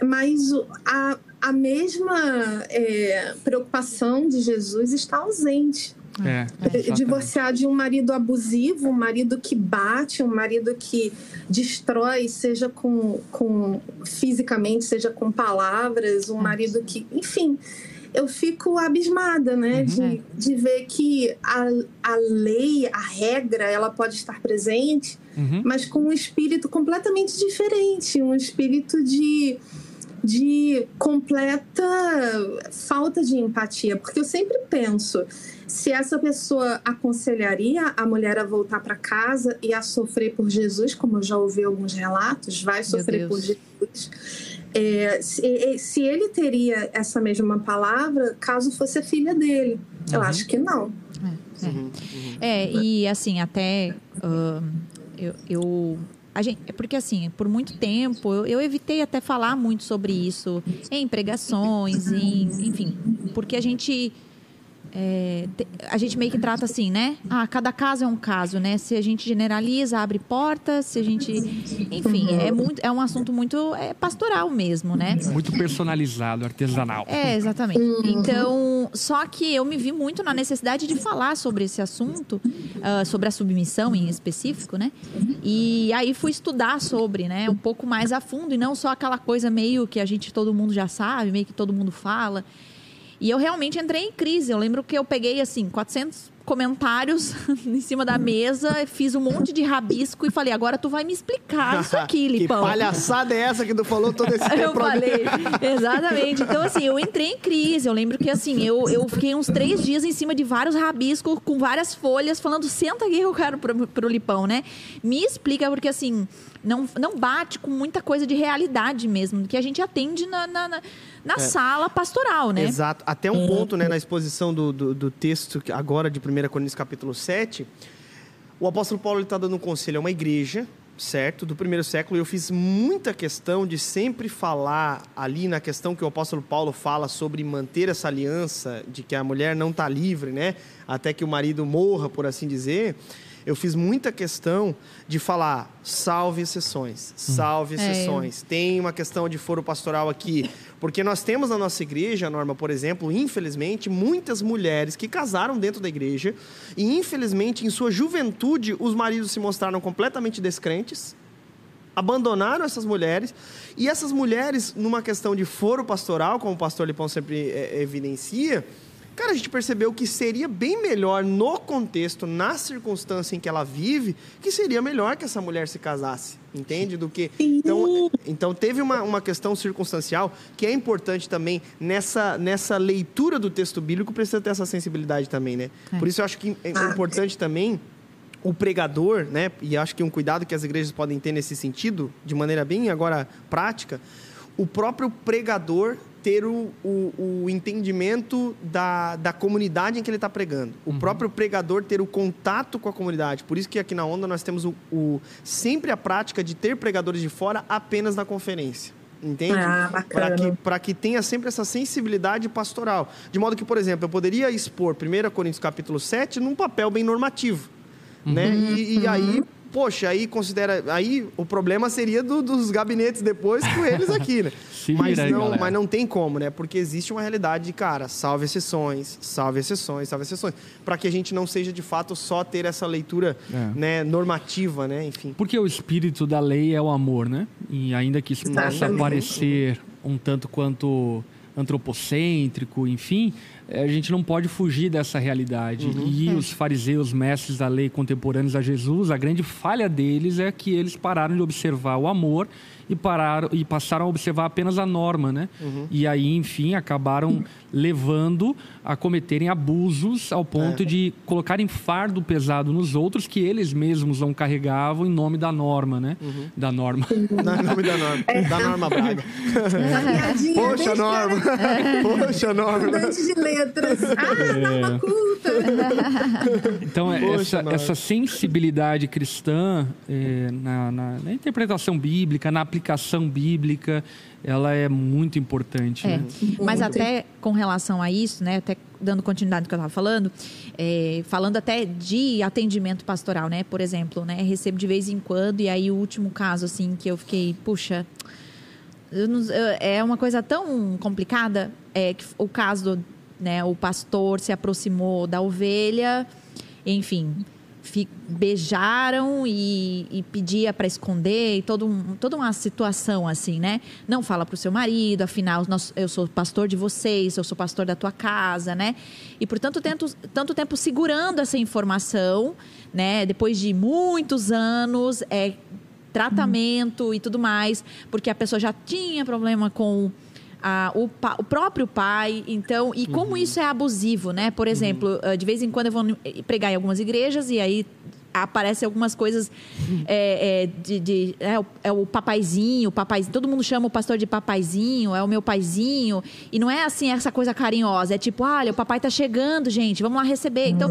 mas a, a mesma é, preocupação de Jesus está ausente. É, exatamente. Divorciar de um marido abusivo, um marido que bate, um marido que destrói, seja com, com fisicamente, seja com palavras, um marido que. Enfim, eu fico abismada, né? De, de ver que a, a lei, a regra, ela pode estar presente, Uhum. mas com um espírito completamente diferente um espírito de de completa falta de empatia, porque eu sempre penso, se essa pessoa aconselharia a mulher a voltar para casa e a sofrer por Jesus, como eu já ouvi alguns relatos, vai sofrer por. Jesus. É, se, se ele teria essa mesma palavra, caso fosse a filha dele. Eu Uhum. acho que não. É, e assim, até ahn, eu, eu- a gente, é porque assim, por muito tempo eu, eu evitei até falar muito sobre isso em pregações, em, enfim, porque a gente é, a gente meio que trata assim, né? Ah, cada caso é um caso, né? Se a gente generaliza, abre portas, se a gente, enfim, é muito, é um assunto muito é, pastoral mesmo, né? Muito personalizado, artesanal. É, exatamente. Então, só que eu me vi muito na necessidade de falar sobre esse assunto, ah, sobre a submissão em específico, né? E aí fui estudar sobre, né, um pouco mais a fundo e não só aquela coisa meio que a gente todo mundo já sabe, meio que todo mundo fala. E eu realmente entrei em crise. Eu lembro que eu peguei assim 400 comentários *laughs* em cima da mesa, fiz um monte de rabisco e falei: "Agora tu vai me explicar isso aqui, *laughs* que Lipão". palhaçada é essa que tu falou todo esse *laughs* tempo? Eu falei, exatamente. Então, assim, eu entrei em crise. Eu lembro que, assim, eu, eu fiquei uns três dias em cima de vários rabiscos, com várias folhas, falando, senta aqui que eu quero pro, pro Lipão, né? Me explica, porque, assim, não, não bate com muita coisa de realidade mesmo, que a gente atende na, na, na- na sala pastoral, né? Exato. Até um ponto, né, na exposição do, do, do texto que- agora de 1 Coríntios capítulo 7, o apóstolo Paulo está dando um conselho a uma igreja, certo, do primeiro século, e eu fiz muita questão de sempre falar ali na questão que o apóstolo Paulo fala sobre manter essa aliança, de que a mulher não está livre, né, até que o marido morra, por assim dizer. Eu fiz muita questão de falar, salve exceções, salve É, exceções. Tem uma questão de foro pastoral aqui, porque nós temos na nossa igreja, Norma, por exemplo, infelizmente, muitas mulheres que casaram dentro da igreja e, infelizmente, em sua juventude, os maridos se mostraram completamente descrentes, abandonaram essas mulheres e essas mulheres, numa questão de foro pastoral, como o pastor Lipão sempre é, evidencia, cara, a gente percebeu que seria bem melhor no contexto, na circunstância em que ela vive, que seria melhor que essa mulher se casasse, entende? Do que então, então teve uma, uma questão circunstancial que é importante também nessa, nessa leitura do texto bíblico precisa ter essa sensibilidade também, né? É. Por isso eu acho que é importante também o pregador, né? E acho que um cuidado que as igrejas podem ter nesse sentido, de maneira bem agora prática, o próprio pregador ter o, o, o entendimento da, da comunidade em que ele está pregando. O próprio pregador ter o contato com a comunidade. Por isso que aqui na Onda nós temos o, o- sempre a prática de ter pregadores de fora apenas na conferência. Entende? Ah, Para que, que tenha sempre essa sensibilidade pastoral. De modo que, por exemplo, eu poderia expor 1 Coríntios capítulo 7 num papel bem normativo. né? E, e aí poxa, aí considera. Aí o problema seria do, dos gabinetes depois com eles aqui, né? *laughs* Se mas, vira aí, não, galera. mas não tem como, né? Porque existe uma realidade de, cara, salve exceções, salve exceções, salve exceções. Para que a gente não seja, de fato, só ter essa leitura É. né, normativa, né? Enfim. Porque o espírito da lei é o amor, né? E ainda que isso possa parecer um tanto quanto antropocêntrico, enfim, eh, a gente não pode fugir dessa realidade. E os fariseus, mestres da lei contemporâneos a Jesus, a grande falha deles é que eles pararam de observar o amor e pararam e passaram a observar apenas a norma, né? E aí, enfim, acabaram levando a cometerem abusos ao ponto de colocarem fardo pesado nos outros que eles mesmos não carregavam em nome da norma, né? Da norma. *laughs* Não, nome da norma. Da norma Braga. Piadinha Poxa, Norma. *laughs* Poxa, Norma. Estudante de letras. *laughs* Ah, norma culta. Então, é Poxa, essa, Norma. essa sensibilidade cristã é, na, na- na interpretação bíblica, na aplicação bíblica, ela é muito importante. É. Né? Mas Muito. até com relação a isso, né? Até dando continuidade do que eu estava falando, é, falando até de atendimento pastoral, né? Por exemplo, né? Recebo de vez em quando, e aí o último caso, assim, que eu fiquei, puxa. eu não- eu- é uma coisa tão complicada é que o caso do, né, o pastor se aproximou da ovelha, enfim, fi- beijaram e, e pedia para esconder, e todo um- toda uma situação assim, né? Não fala para o seu marido, afinal, nós- eu sou pastor de vocês, eu sou pastor da tua casa, né? E por tanto tempo, tanto tempo segurando essa informação, né? Depois de muitos anos, é tratamento e tudo mais, porque a pessoa já tinha problema com a- o, pa- o próprio pai, então, e como isso é abusivo, né? Por exemplo, eh, de vez em quando eu vou pregar em algumas igrejas e aí aparecem algumas coisas é, é, de, de- é, o, é o papaizinho, o papaizinho, todo mundo chama o pastor de papaizinho, é o meu paizinho, e não é assim essa coisa carinhosa, é tipo, olha, o papai tá chegando, gente, vamos lá receber. Então,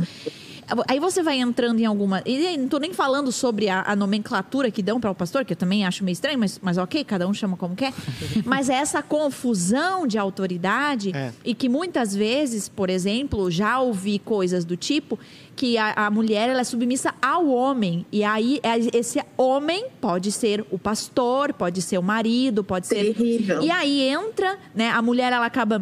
Aí você vai entrando em alguma. E não tô nem falando sobre a, a nomenclatura que dão para o pastor, que eu também acho meio estranho, mas, mas ok, cada um chama como quer. *laughs* mas é essa confusão de autoridade É. e que muitas vezes, por exemplo, já ouvi coisas do tipo que a, a mulher ela é submissa ao homem. E aí é- esse homem pode ser o pastor, pode ser o marido, pode ser. Terrível. E aí entra, né? A mulher ela acaba.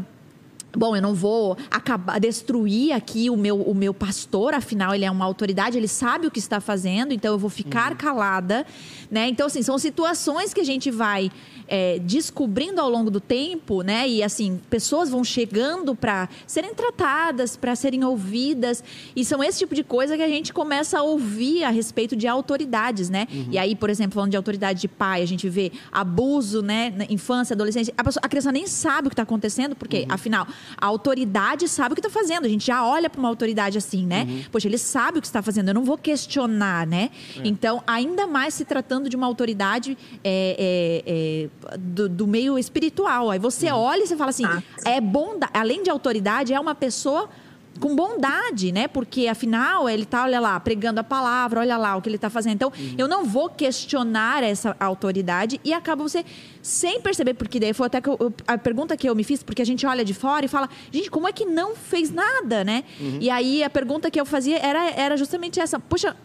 Bom, eu não vou acabar destruir aqui o meu, o meu pastor, afinal ele é uma autoridade, ele sabe o que está fazendo, então eu vou ficar calada, né? Então assim são situações que a gente vai é, descobrindo ao longo do tempo, né? E assim pessoas vão chegando para serem tratadas, para serem ouvidas, e são esse tipo de coisa que a gente começa a ouvir a respeito de autoridades, né? E aí, por exemplo, falando de autoridade de pai, a gente vê abuso, né? Na infância, adolescência, a, pessoa- a criança nem sabe o que está acontecendo, porque afinal a autoridade sabe o que está fazendo. A gente já olha para uma autoridade assim, né? Poxa, ele sabe o que está fazendo. Eu não vou questionar, né? Então, ainda mais se tratando de uma autoridade é, é, é, do, do meio espiritual. Aí você olha e você fala assim, Ah. é bondade, além de autoridade, é uma pessoa com bondade, né? Porque afinal ele tá, olha lá, pregando a palavra, olha lá o que ele tá fazendo. Então, eu não vou questionar essa autoridade e acaba você sem perceber, porque daí foi até que eu- a pergunta que eu me fiz, porque a gente olha de fora e fala, gente, como é que não fez nada, né? E aí a pergunta que eu fazia era, era justamente essa, poxa,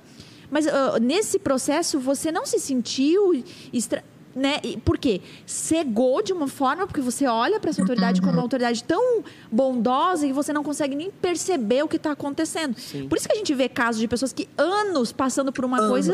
mas ah, nesse processo você não se sentiu estra... Né? E Por quê? Cegou de uma forma, porque você olha para essa autoridade como uma autoridade tão bondosa que você não consegue nem perceber o que está acontecendo. Por isso que a gente vê casos de pessoas que anos passando por uma coisa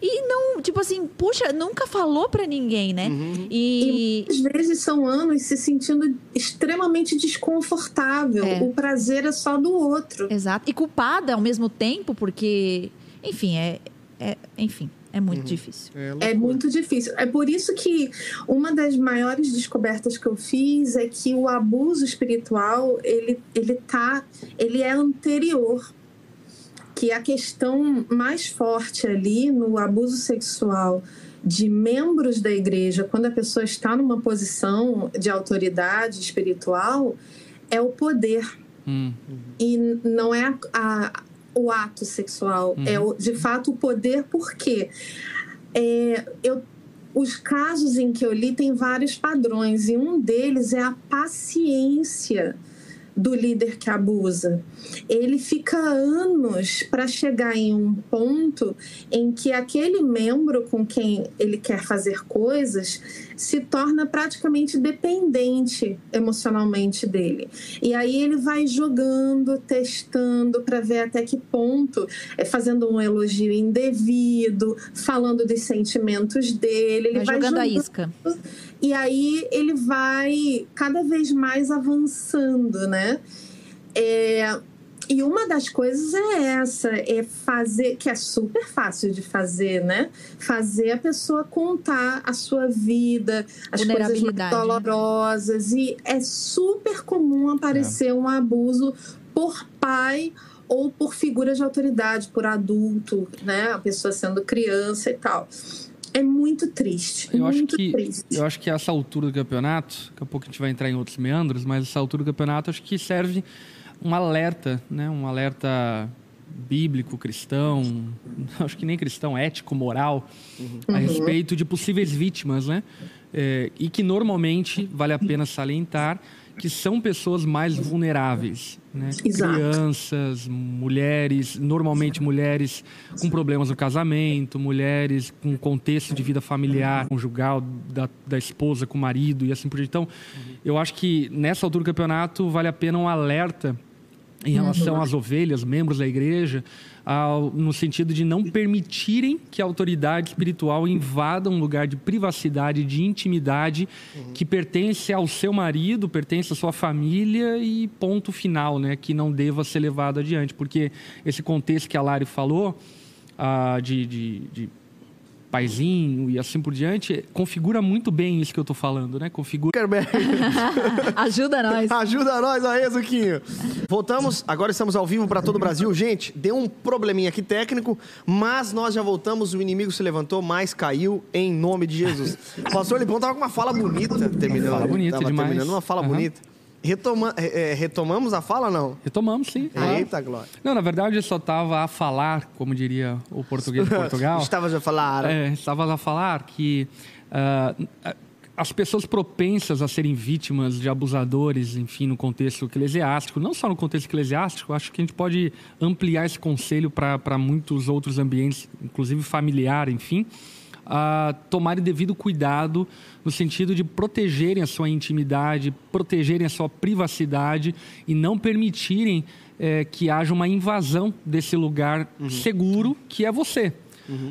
e não, tipo assim, puxa, nunca falou para ninguém, né? E, Às vezes são anos se sentindo extremamente desconfortável. É. O prazer é só do outro. exato, e culpada ao mesmo tempo, porque, enfim, é, é enfim, é muito difícil. É muito difícil. É por isso que uma das maiores descobertas que eu fiz é que o abuso espiritual ele ele tá ele é anterior que a questão mais forte ali no abuso sexual de membros da igreja quando a pessoa está numa posição de autoridade espiritual é o poder Hum. e não é a, a- o ato sexual, é o, de fato o poder, porque é, eu, os casos em que eu li tem vários padrões, e um deles é a paciência do líder que abusa. Ele fica anos para chegar em um ponto em que aquele membro com quem ele quer fazer coisas se torna praticamente dependente emocionalmente dele. E aí ele vai jogando, testando para ver até que ponto, é fazendo um elogio indevido, falando dos sentimentos dele, ele vai, vai jogando, jogando a isca. e aí ele vai cada vez mais avançando, né? É, e uma das coisas é essa, é fazer, que é super fácil de fazer, né? Fazer a pessoa contar a sua vida, as coisas né? dolorosas. E é super comum aparecer um abuso por pai ou por figura de autoridade, por adulto, né? A pessoa sendo criança e tal. É muito triste. Eu acho, muito que, triste. eu acho que essa altura do campeonato, daqui a pouco a gente vai entrar em outros meandros, mas essa altura do campeonato acho que serve um alerta, né? um alerta bíblico, cristão, *laughs* acho que nem cristão, ético, moral, a respeito de possíveis vítimas, né? É, e que normalmente vale a pena salientar que são pessoas mais vulneráveis, né? Exato. Crianças, mulheres, normalmente mulheres com problemas no casamento, mulheres com contexto de vida familiar, conjugal, da, da esposa com o marido e assim por diante. Então, eu acho que nessa altura do campeonato vale a pena um alerta em relação às ovelhas, membros da igreja, ao- no sentido de não permitirem que a autoridade espiritual invada um lugar de privacidade, de intimidade que pertence ao seu marido, pertence à sua família e ponto final, né, que não deva ser levado adiante, porque esse contexto que a Lari falou ah, de, de, de paizinho e assim por diante configura muito bem isso que eu estou falando, né? Configura *laughs* Ajuda nós. ajuda nós aí, Zuquinho. Voltamos, agora estamos ao vivo para todo o Brasil. Gente, deu um probleminha aqui técnico, mas nós já voltamos. O inimigo se levantou, mas caiu em nome de Jesus. *laughs* Pastor Lipão tava com uma fala bonita, terminando. Fala bonita tava demais. terminando uma fala Aham. bonita. Retoma, é, é, retomamos a fala, não? Retomamos, sim. Eita, Glória. Não, na verdade eu só estava a falar, como diria o português de *laughs* Portugal. Estava a falar. É, estava a falar que ah, as pessoas propensas a serem vítimas de abusadores, enfim, no contexto eclesiástico, não só no contexto eclesiástico, acho que a gente pode ampliar esse conselho para muitos outros ambientes, inclusive familiar, enfim, a tomarem devido cuidado no sentido de protegerem a sua intimidade, protegerem a sua privacidade e não permitirem eh, que haja uma invasão desse lugar seguro que é você.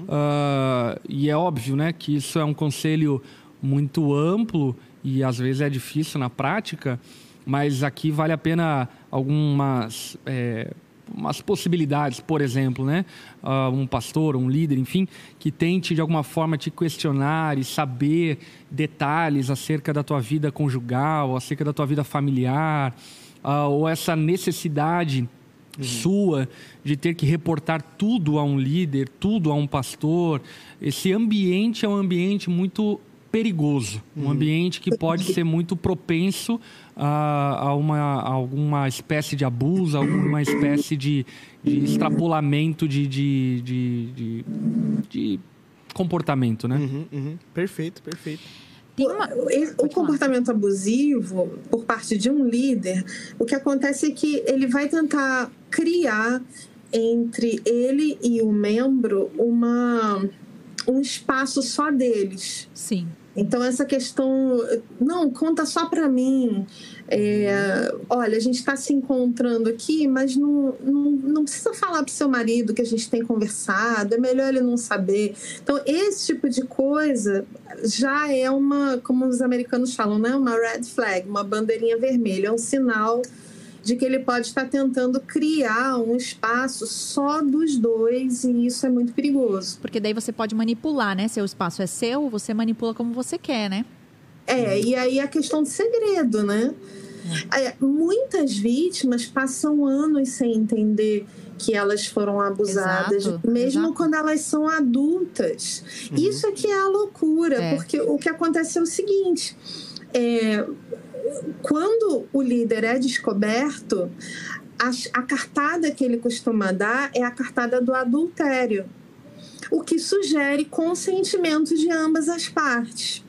Ah, e é óbvio né, que isso é um conselho muito amplo e às vezes é difícil na prática, mas aqui vale a pena algumas eh, umas possibilidades, por exemplo, né? Ah, um pastor, um líder, enfim, que tente de alguma forma te questionar e saber detalhes acerca da tua vida conjugal, acerca da tua vida familiar, ah, ou essa necessidade sua de ter que reportar tudo a um líder, tudo a um pastor. Esse ambiente é um ambiente muito perigoso, um ambiente que pode ser muito propenso a, a uma, a alguma espécie de abuso, alguma espécie de, de extrapolamento de, de, de, de- de comportamento, né? Uhum, uhum. Perfeito, perfeito. Tem uma... O comportamento abusivo por parte de um líder, o que acontece é que ele vai tentar criar entre ele e o membro uma um espaço só deles. Sim. Então essa questão, não, conta só para mim. É, olha, a gente está se encontrando aqui, mas não, não, não precisa falar para seu marido que a gente tem conversado, é melhor ele não saber. Então, esse tipo de coisa já é uma, como os americanos falam, né? uma red flag, uma bandeirinha vermelha, é um sinal de que ele pode estar tentando criar um espaço só dos dois e isso é muito perigoso. Porque daí você pode manipular, né? Seu espaço é seu, você manipula como você quer, né? É, e aí a questão de segredo, né? É, muitas vítimas passam anos sem entender que elas foram abusadas, Exato, mesmo exato. quando elas são adultas. Isso é que é a loucura, É. porque o que acontece é o seguinte: é, quando o líder é descoberto, a, a cartada que ele costuma dar é a cartada do adultério, o que sugere consentimento de ambas as partes.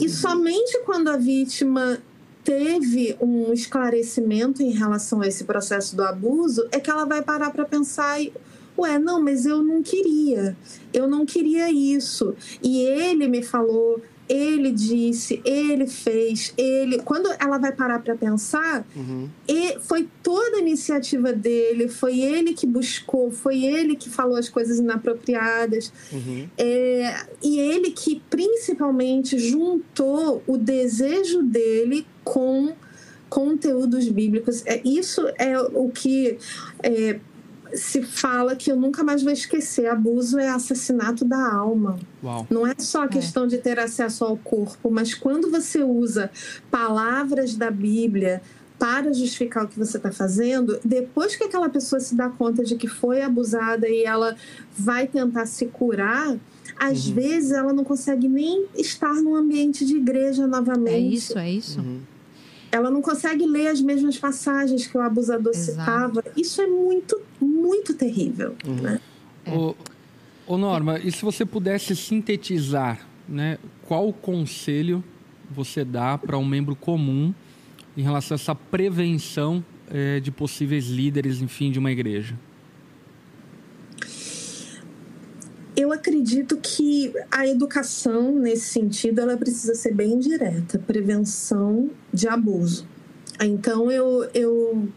E somente quando a vítima teve um esclarecimento em relação a esse processo do abuso, é que ela vai parar para pensar e ué, não, mas eu não queria, eu não queria isso. E ele me falou, ele disse, ele fez, ele. Quando ela vai parar para pensar, uhum. e foi toda a iniciativa dele, foi ele que buscou, foi ele que falou as coisas inapropriadas, uhum. é, e ele que principalmente juntou o desejo dele com conteúdos bíblicos. É, isso é o que é, se fala que eu nunca mais vou esquecer. Abuso é assassinato da alma. Uau. Não é só a é. questão é. de ter acesso ao corpo, mas quando você usa palavras da Bíblia para justificar o que você está fazendo, depois que aquela pessoa se dá conta de que foi abusada e ela vai tentar se curar, às uhum. vezes ela não consegue nem estar no ambiente de igreja novamente. É isso, é isso. Uhum ela não consegue ler as mesmas passagens que o abusador Exato. citava. Isso é muito, muito terrível. Uhum. Né? É. Ô, ô, Norma, e se você pudesse sintetizar, né, qual o conselho você dá para um membro comum em relação a essa prevenção é, de possíveis líderes, enfim, de uma igreja? Eu acredito que a educação, nesse sentido, ela precisa ser bem direta prevenção de abuso. Então, eu, eu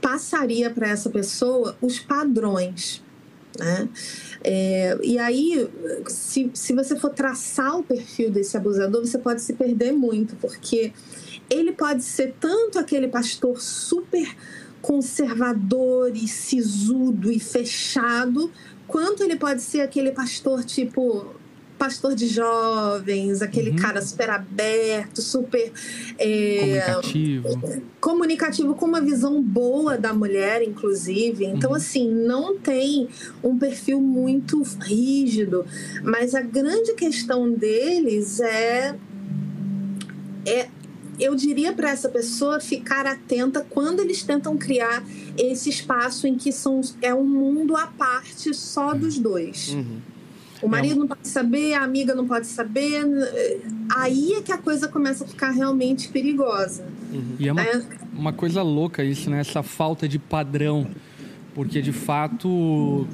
passaria para essa pessoa os padrões. Né? É, e aí, se, se você for traçar o perfil desse abusador, você pode se perder muito, porque ele pode ser tanto aquele pastor super conservador e sisudo e fechado, quanto ele pode ser aquele pastor tipo pastor de jovens, aquele uhum. cara super aberto, super é, comunicativo. comunicativo, com uma visão boa da mulher, inclusive. Então, uhum. assim, não tem um perfil muito rígido, mas a grande questão deles é é eu diria para essa pessoa ficar atenta quando eles tentam criar esse espaço em que são, é um mundo à parte só dos dois. Uhum. O marido é um... não pode saber, a amiga não pode saber. Aí é que a coisa começa a ficar realmente perigosa. Uhum. E é uma, é. uma coisa louca isso, né? Essa falta de padrão. Porque, de fato,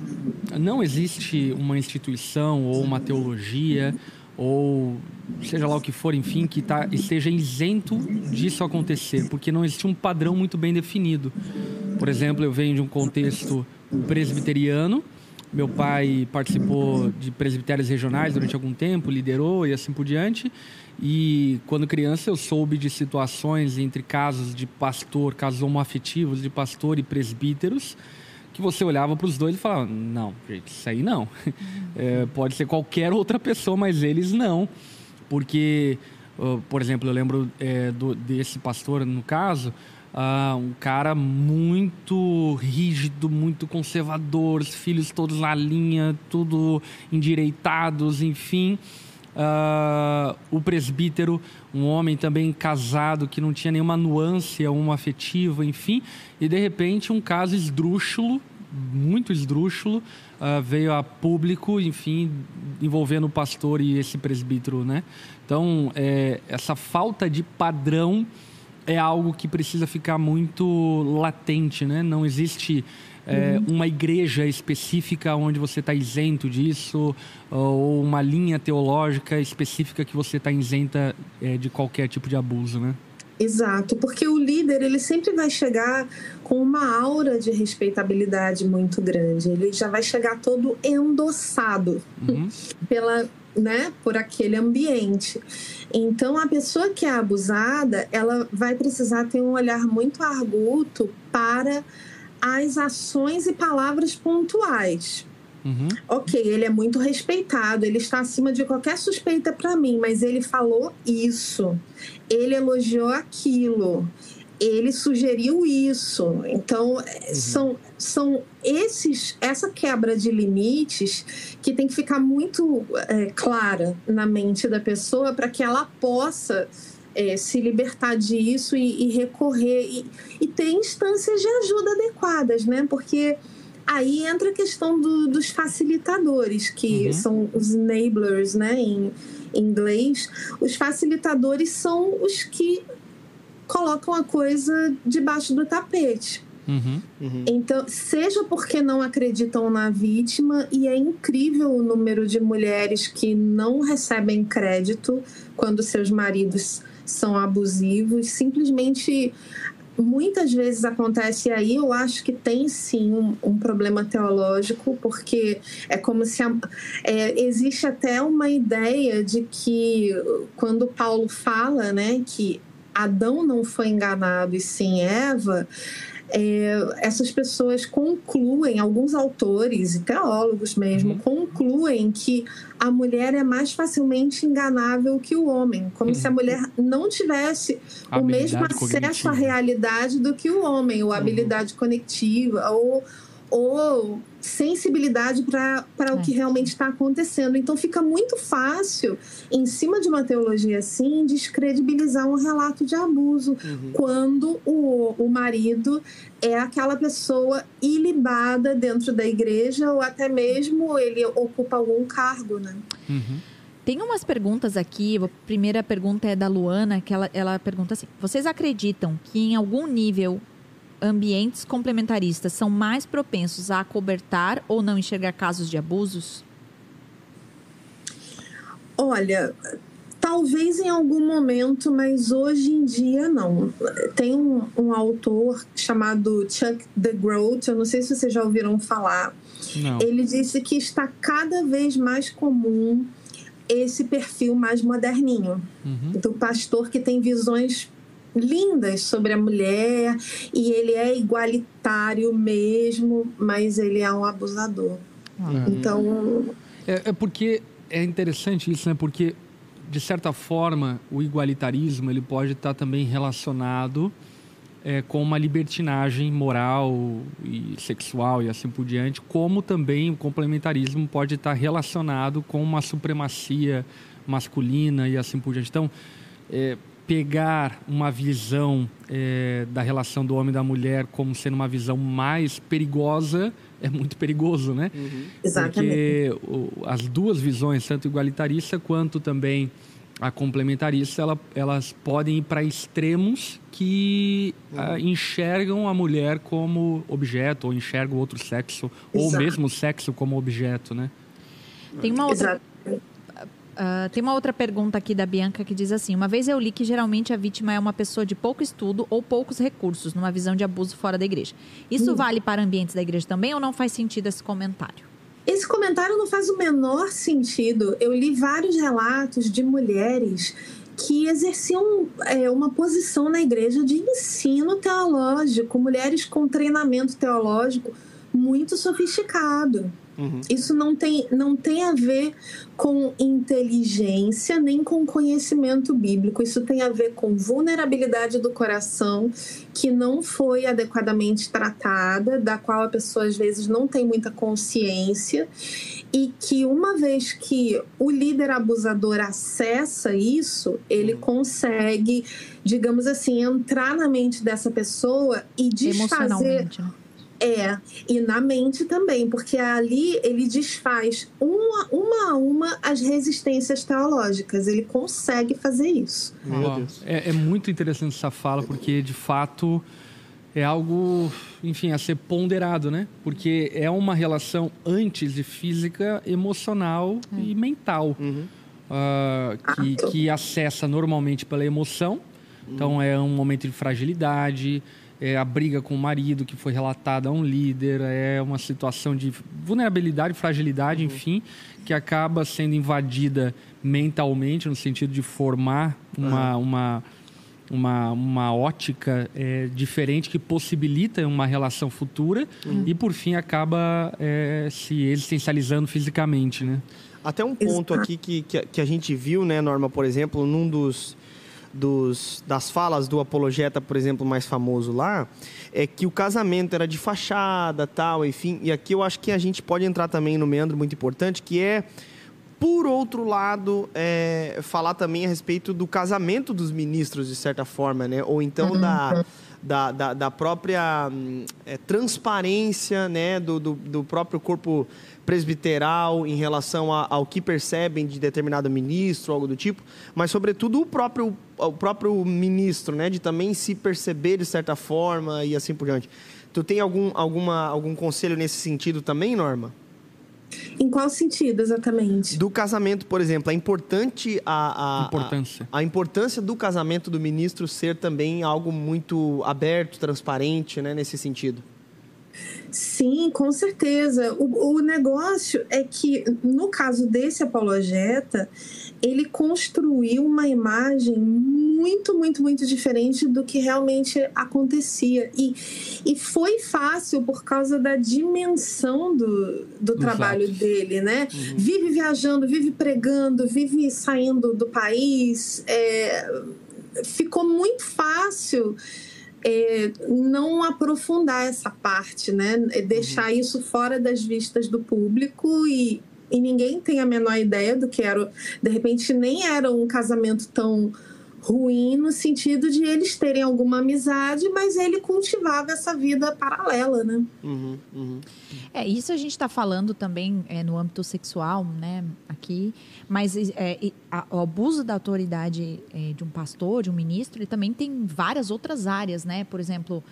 não existe uma instituição ou uma teologia ou seja lá o que for, enfim, que tá, esteja isento disso acontecer, porque não existe um padrão muito bem definido. Por exemplo, eu venho de um contexto presbiteriano, meu pai participou de presbitérios regionais durante algum tempo, liderou e assim por diante. E quando criança eu soube de situações entre casos de pastor, casos homoafetivos de pastor e presbíteros, que você olhava para os dois e falava: não, gente, isso aí não. *laughs* É, pode ser qualquer outra pessoa, mas eles não. Porque, por exemplo, eu lembro é, do, desse pastor, no caso, uh, um cara muito rígido, muito conservador, os filhos todos na linha, tudo endireitados, enfim. Uh, o presbítero, um homem também casado que não tinha nenhuma nuance, uma afetiva, enfim, e de repente um caso esdrúxulo, muito esdrúxulo, uh, veio a público, enfim, envolvendo o pastor e esse presbítero, né? Então, é, essa falta de padrão é algo que precisa ficar muito latente, né? Não existe é, uhum. uma igreja específica onde você está isento disso, ou uma linha teológica específica que você está isenta é, de qualquer tipo de abuso, né? Exato, porque o líder ele sempre vai chegar com uma aura de respeitabilidade muito grande. Ele já vai chegar todo endossado uhum. *laughs* pela, né, por aquele ambiente. Então a pessoa que é abusada, ela vai precisar ter um olhar muito arguto para as ações e palavras pontuais. Uhum. Ok, ele é muito respeitado, ele está acima de qualquer suspeita para mim, mas ele falou isso, ele elogiou aquilo, ele sugeriu isso. Então, uhum. são, são esses, essa quebra de limites que tem que ficar muito é, clara na mente da pessoa para que ela possa é, se libertar disso e, e recorrer e, e, ter instâncias de ajuda adequadas, né? Porque aí entra a questão do, dos facilitadores, que uhum. são os enablers, né? Em, em inglês, os facilitadores são os que colocam a coisa debaixo do tapete. Uhum. Então, seja porque não acreditam na vítima, e é incrível o número de mulheres que não recebem crédito quando seus maridos são abusivos, simplesmente muitas vezes acontece aí, eu acho que tem sim um, um problema teológico, porque é como se a, é, existe até uma ideia de que quando Paulo fala, né, que Adão não foi enganado e sim Eva, é, essas pessoas concluem, alguns autores e teólogos mesmo, uhum. concluem que a mulher é mais facilmente enganável que o homem, como uhum. se a uhum. mulher não tivesse a o mesmo acesso cognitiva. à realidade do que o homem, ou uhum. habilidade conectiva, ou ou sensibilidade para é. o que realmente está acontecendo. Então fica muito fácil, em cima de uma teologia assim, descredibilizar um relato de abuso, uhum. quando o, o marido é aquela pessoa ilibada dentro da igreja ou até mesmo ele ocupa algum cargo, né? Uhum. Tem umas perguntas aqui. A primeira pergunta é da Luana, que ela, ela pergunta assim: Vocês acreditam que em algum nível ambientes complementaristas são mais propensos a acobertar ou não enxergar casos de abusos? Olha, talvez em algum momento, mas hoje em dia não. Tem um, um autor chamado Chuck DeGroat, eu não sei se vocês já ouviram falar. Não. Ele disse que está cada vez mais comum esse perfil mais moderninho. Uhum. Do pastor que tem visões lindas sobre a mulher e ele é igualitário mesmo, mas ele é um abusador. É. Então. É, é, porque é interessante isso, né? Porque, de certa forma, o igualitarismo ele pode estar também relacionado é, com uma libertinagem moral e sexual e assim por diante, como também o complementarismo pode estar relacionado com uma supremacia masculina e assim por diante. Então, é, pegar uma visão é, da relação do homem e da mulher como sendo uma visão mais perigosa é muito perigoso, né? Uhum. Exatamente. Porque o, as duas visões, tanto igualitarista quanto também a complementarista, ela, elas podem ir para extremos que uhum. a, enxergam a mulher como objeto, ou enxergam o outro sexo, Exato. ou mesmo o sexo como objeto, né? Tem uma outra... Exato Uh, tem uma outra pergunta aqui da Bianca que diz assim: Uma vez eu li que geralmente a vítima é uma pessoa de pouco estudo ou poucos recursos, numa visão de abuso fora da igreja. Isso hum. vale para ambientes da igreja também ou não faz sentido esse comentário? Esse comentário não faz o menor sentido. Eu li vários relatos de mulheres que exerciam é, uma posição na igreja de ensino teológico, mulheres com treinamento teológico muito sofisticado. Uhum. Isso não tem, não tem a ver com inteligência nem com conhecimento bíblico. Isso tem a ver com vulnerabilidade do coração que não foi adequadamente tratada, da qual a pessoa às vezes não tem muita consciência e que uma vez que o líder abusador acessa isso, ele uhum. consegue, digamos assim, entrar na mente dessa pessoa e desfazer? É, e na mente também, porque ali ele desfaz uma, uma a uma as resistências teológicas. Ele consegue fazer isso. É, é, muito interessante essa fala, porque de fato é algo, enfim, a ser ponderado, né? Porque é uma relação antes de física, emocional é. e mental. Uhum. Uh, que, que acessa normalmente pela emoção. Então é um momento de fragilidade é a briga com o marido que foi relatada a um líder, é uma situação de vulnerabilidade, fragilidade, uhum. enfim, que acaba sendo invadida mentalmente, no sentido de formar uma, uhum. uma, uma, uma ótica é, diferente que possibilita uma relação futura uhum. e, por fim, acaba é, se existencializando fisicamente, né? Até um ponto aqui que, que, que a gente viu, né, Norma, por exemplo, num dos dos, das falas do apologeta, por exemplo, mais famoso lá, é que o casamento era de fachada, tal, enfim. E aqui eu acho que a gente pode entrar também no meandro muito importante, que é Por outro lado, é, falar também a respeito do casamento dos ministros, de certa forma, né? Ou então uhum. da, da, da, da, própria é, transparência né? Do, do, do, próprio corpo presbiteral em relação a, ao que percebem de determinado ministro, algo do tipo, mas sobretudo o próprio, o próprio ministro, né? De também se perceber de certa forma e assim por diante. Tu tem algum, alguma, algum conselho nesse sentido também, Norma? Em qual sentido, exatamente? Do casamento, por exemplo, é importante a, a, importância. A, a, importância do casamento do ministro ser também algo muito aberto, transparente, né, nesse sentido. Sim, com certeza. O, o negócio é que, no caso desse apologeta, ele construiu uma imagem muito, muito, muito diferente do que realmente acontecia. E, e foi fácil por causa da dimensão do, do trabalho dele, né? Uhum. Vive viajando, vive pregando, vive saindo do país. É, ficou muito fácil é, não aprofundar essa parte, né? É deixar uhum. isso fora das vistas do público e, e ninguém tem a menor ideia do que era. De repente, nem era um casamento tão ruim no sentido de eles terem alguma amizade, mas ele cultivava essa vida paralela, né? Uhum, uhum. É, isso a gente está falando também é, no âmbito sexual, né, aqui, mas é, a, o abuso da autoridade é, de um pastor, de um ministro, ele também tem várias outras áreas, né? Por exemplo,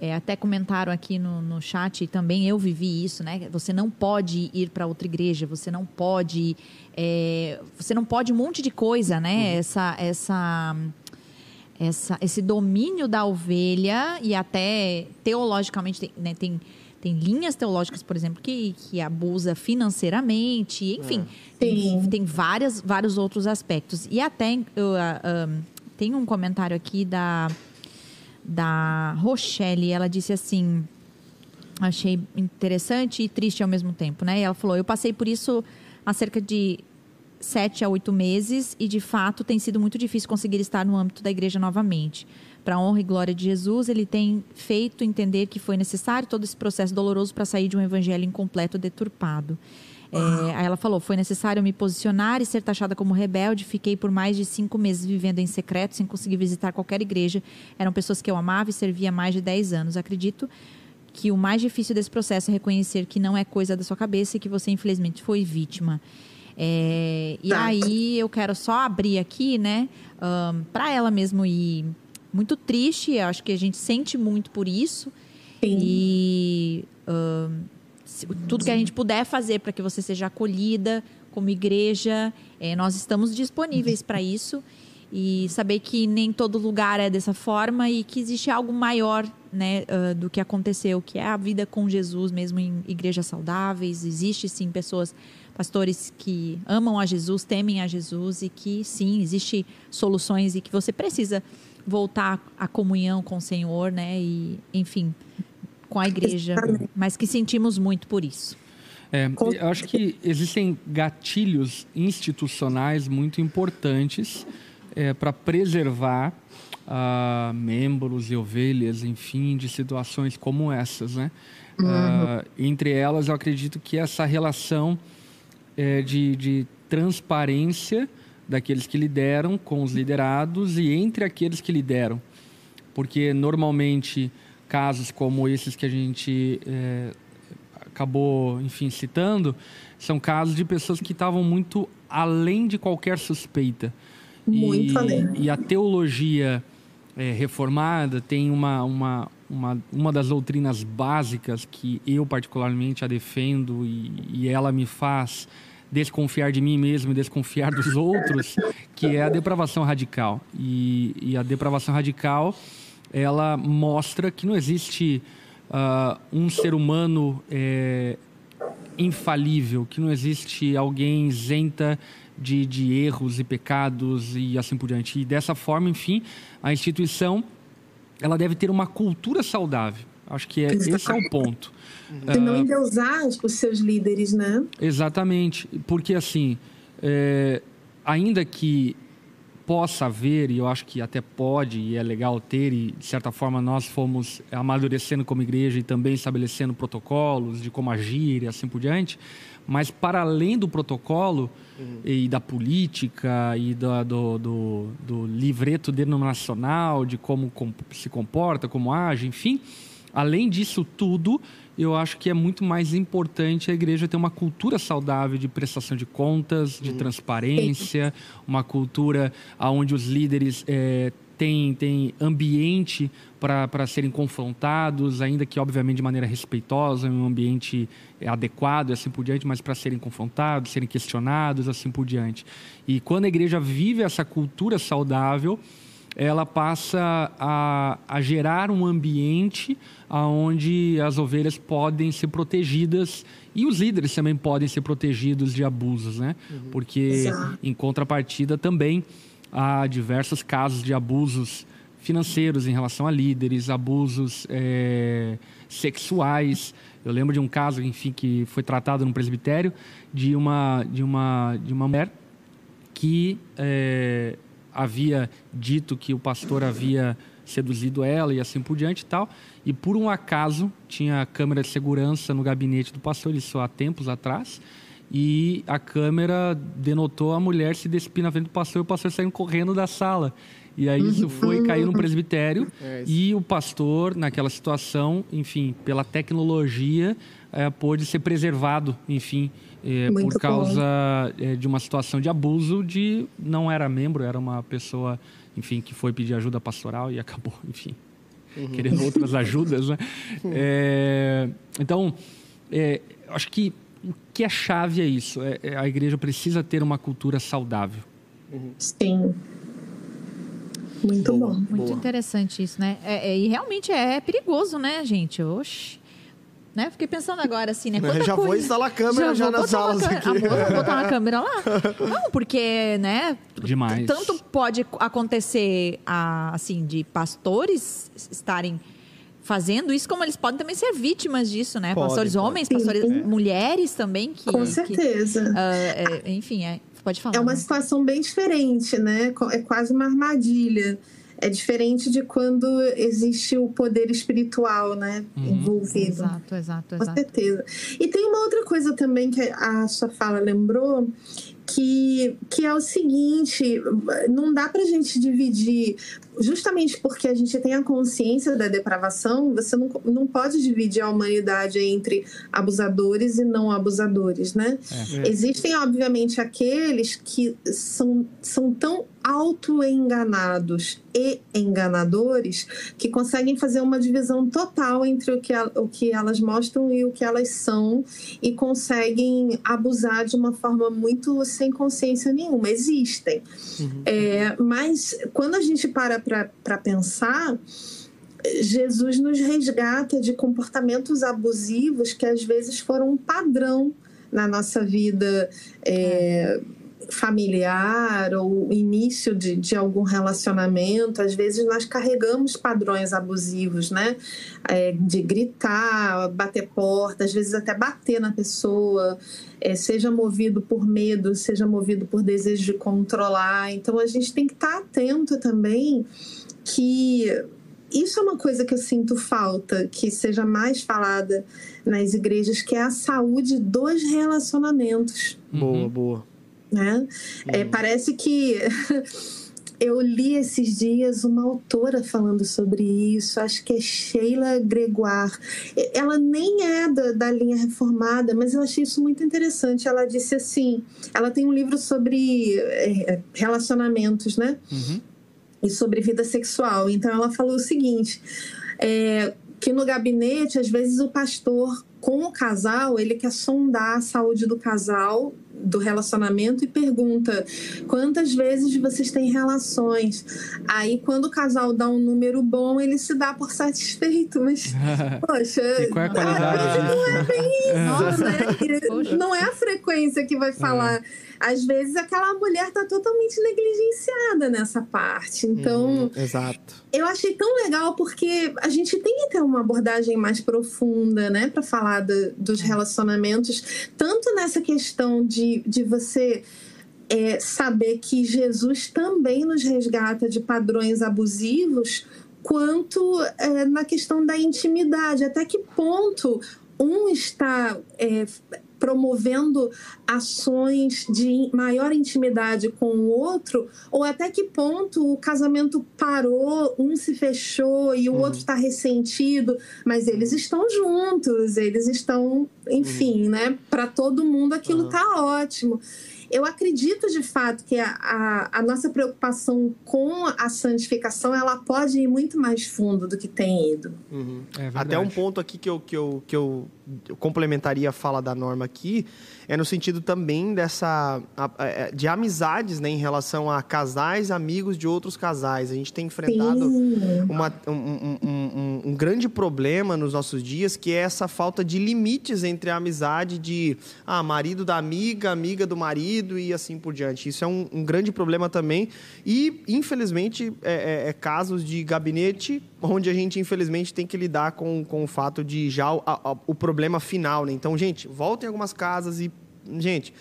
é, até comentaram aqui no, no chat, e também eu vivi isso, né? Você não pode ir para outra igreja, você não pode. É, você não pode um monte de coisa, né? Uhum. Essa, essa, essa, esse domínio da ovelha, e até teologicamente tem, né, tem tem linhas teológicas, por exemplo, que, que abusa financeiramente, enfim, é. tem, tem várias, vários outros aspectos. E até uh, uh, tem um comentário aqui da da Rochelle. Ela disse assim: achei interessante e triste ao mesmo tempo, né? E ela falou: eu passei por isso há cerca de sete a oito meses e de fato tem sido muito difícil conseguir estar no âmbito da igreja novamente. Para a honra e glória de Jesus, ele tem feito entender que foi necessário todo esse processo doloroso para sair de um evangelho incompleto, deturpado. É, aí ela falou: foi necessário me posicionar e ser taxada como rebelde. Fiquei por mais de cinco meses vivendo em secreto, sem conseguir visitar qualquer igreja. Eram pessoas que eu amava e servia há mais de dez anos. Acredito que o mais difícil desse processo é reconhecer que não é coisa da sua cabeça e que você, infelizmente, foi vítima. É, e tá. aí eu quero só abrir aqui, né, um, para ela mesmo ir muito triste. Acho que a gente sente muito por isso. Sim. E. Um, tudo que a gente puder fazer para que você seja acolhida como igreja, é, nós estamos disponíveis para isso e saber que nem todo lugar é dessa forma e que existe algo maior né, uh, do que aconteceu, que é a vida com Jesus mesmo em igrejas saudáveis. Existe sim pessoas, pastores que amam a Jesus, temem a Jesus e que sim, existe soluções e que você precisa voltar à comunhão com o Senhor, né? E enfim, com a igreja, mas que sentimos muito por isso. É, eu acho que existem gatilhos institucionais muito importantes é, para preservar uh, membros e ovelhas, enfim, de situações como essas, né? Uhum. Uh, entre elas, eu acredito que essa relação é, de, de transparência daqueles que lideram com os liderados e entre aqueles que lideram, porque normalmente casos como esses que a gente é, acabou, enfim, citando, são casos de pessoas que estavam muito além de qualquer suspeita. Muito e, além. E a teologia é, reformada tem uma, uma, uma, uma das doutrinas básicas que eu particularmente a defendo e, e ela me faz desconfiar de mim mesmo e desconfiar dos outros, que é a depravação radical. E, e a depravação radical ela mostra que não existe uh, um ser humano é, infalível, que não existe alguém isenta de, de erros e pecados e assim por diante. E dessa forma, enfim, a instituição ela deve ter uma cultura saudável. Acho que é, esse é o ponto. E não ah, endeusar os seus líderes, né? Exatamente. Porque, assim, é, ainda que possa haver, e eu acho que até pode, e é legal ter, e de certa forma nós fomos amadurecendo como igreja e também estabelecendo protocolos de como agir e assim por diante, mas para além do protocolo uhum. e da política e do, do, do, do livreto denominacional, de como se comporta, como age, enfim, além disso tudo, eu acho que é muito mais importante a igreja ter uma cultura saudável de prestação de contas, de uhum. transparência, uma cultura onde os líderes é, têm, têm ambiente para serem confrontados, ainda que, obviamente, de maneira respeitosa, em um ambiente adequado e assim por diante, mas para serem confrontados, serem questionados, assim por diante. E quando a igreja vive essa cultura saudável, ela passa a, a gerar um ambiente onde as ovelhas podem ser protegidas e os líderes também podem ser protegidos de abusos, né? Uhum. Porque, Exato. em contrapartida, também há diversos casos de abusos financeiros em relação a líderes, abusos é, sexuais. Eu lembro de um caso, enfim, que foi tratado no presbitério de uma de uma de uma mulher que é, havia dito que o pastor havia seduzido ela e assim por diante e tal. E por um acaso tinha câmera de segurança no gabinete do pastor, isso há tempos atrás. E a câmera denotou a mulher se despir na frente do pastor e o pastor saindo correndo da sala. E aí isso foi cair no presbitério *laughs* é e o pastor, naquela situação, enfim, pela tecnologia, é, pôde ser preservado, enfim, é, por causa é, de uma situação de abuso de não era membro, era uma pessoa, enfim, que foi pedir ajuda pastoral e acabou, *laughs* enfim, uhum. querendo outras ajudas, né? É, então, é, acho que o que é chave é isso. É, é, a igreja precisa ter uma cultura saudável. Uhum. Sim. Muito Boa. bom. Muito Boa. interessante isso, né? É, e realmente é perigoso, né, gente? Oxi. Né? Fiquei pensando agora assim, né? Quanta já coisa... vou instalar a câmera já, já nas aulas aqui. Amor, vou botar uma *laughs* câmera lá. Não, porque, né? Demais. Tanto pode acontecer, assim, de pastores estarem fazendo isso, como eles podem também ser vítimas disso, né? Pode, pastores pode. homens, pastores Sim. mulheres também. Que, Com certeza. Que, uh, é, enfim, é, pode falar. É uma né? situação bem diferente, né? É quase uma armadilha. É diferente de quando existe o poder espiritual, né? Uhum. Envolvido. Exato, exato, exato. Com certeza. E tem uma outra coisa também que a sua fala lembrou, que, que é o seguinte: não dá para a gente dividir, justamente porque a gente tem a consciência da depravação, você não, não pode dividir a humanidade entre abusadores e não abusadores, né? É. Existem, obviamente, aqueles que são, são tão auto-enganados e enganadores que conseguem fazer uma divisão total entre o que, o que elas mostram e o que elas são e conseguem abusar de uma forma muito sem consciência nenhuma. Existem. Uhum. É, mas quando a gente para para pensar. Jesus nos resgata de comportamentos abusivos que às vezes foram um padrão na nossa vida é, familiar ou início de, de algum relacionamento, às vezes nós carregamos padrões abusivos, né? É, de gritar, bater porta, às vezes até bater na pessoa, é, seja movido por medo, seja movido por desejo de controlar. Então a gente tem que estar atento também que isso é uma coisa que eu sinto falta, que seja mais falada nas igrejas, que é a saúde dos relacionamentos. Boa, uhum. boa. Né? É, parece que *laughs* eu li esses dias uma autora falando sobre isso, acho que é Sheila Gregoire. Ela nem é da, da linha reformada, mas eu achei isso muito interessante. Ela disse assim: ela tem um livro sobre é, relacionamentos, né? Uhum. E sobre vida sexual. Então ela falou o seguinte: é, que no gabinete, às vezes, o pastor com o casal, ele quer sondar a saúde do casal do relacionamento e pergunta quantas vezes vocês têm relações. Aí, quando o casal dá um número bom, ele se dá por satisfeito. Mas, *laughs* poxa, e qual é a qualidade não é bem isso, *laughs* né? Não é a frequência que vai falar. É às vezes aquela mulher está totalmente negligenciada nessa parte. Então, uhum, exato. Eu achei tão legal porque a gente tem que ter uma abordagem mais profunda, né, para falar do, dos relacionamentos, tanto nessa questão de, de você é saber que Jesus também nos resgata de padrões abusivos, quanto é, na questão da intimidade. Até que ponto um está é, promovendo ações de maior intimidade com o outro, ou até que ponto o casamento parou, um se fechou e o uhum. outro está ressentido, mas eles estão juntos, eles estão, enfim, uhum. né? Para todo mundo aquilo está uhum. ótimo. Eu acredito de fato que a, a, a, nossa preocupação com a santificação ela pode ir muito mais fundo do que tem ido. Uhum. É Até um ponto aqui que eu, que eu, que eu complementaria a fala da norma aqui é no sentido também dessa é, de amizades né, em relação a casais, amigos de outros casais. A gente tem enfrentado uma, um, um, um, um, grande problema nos nossos dias, que é essa falta de limites entre a amizade de ah, marido da amiga, amiga do marido e assim por diante. Isso é um, grande problema também. E, infelizmente, é, é, é, casos de gabinete onde a gente, infelizmente, tem que lidar com, com o fato de já o, a, o problema final. Né? Então, gente, voltem algumas casas e gente,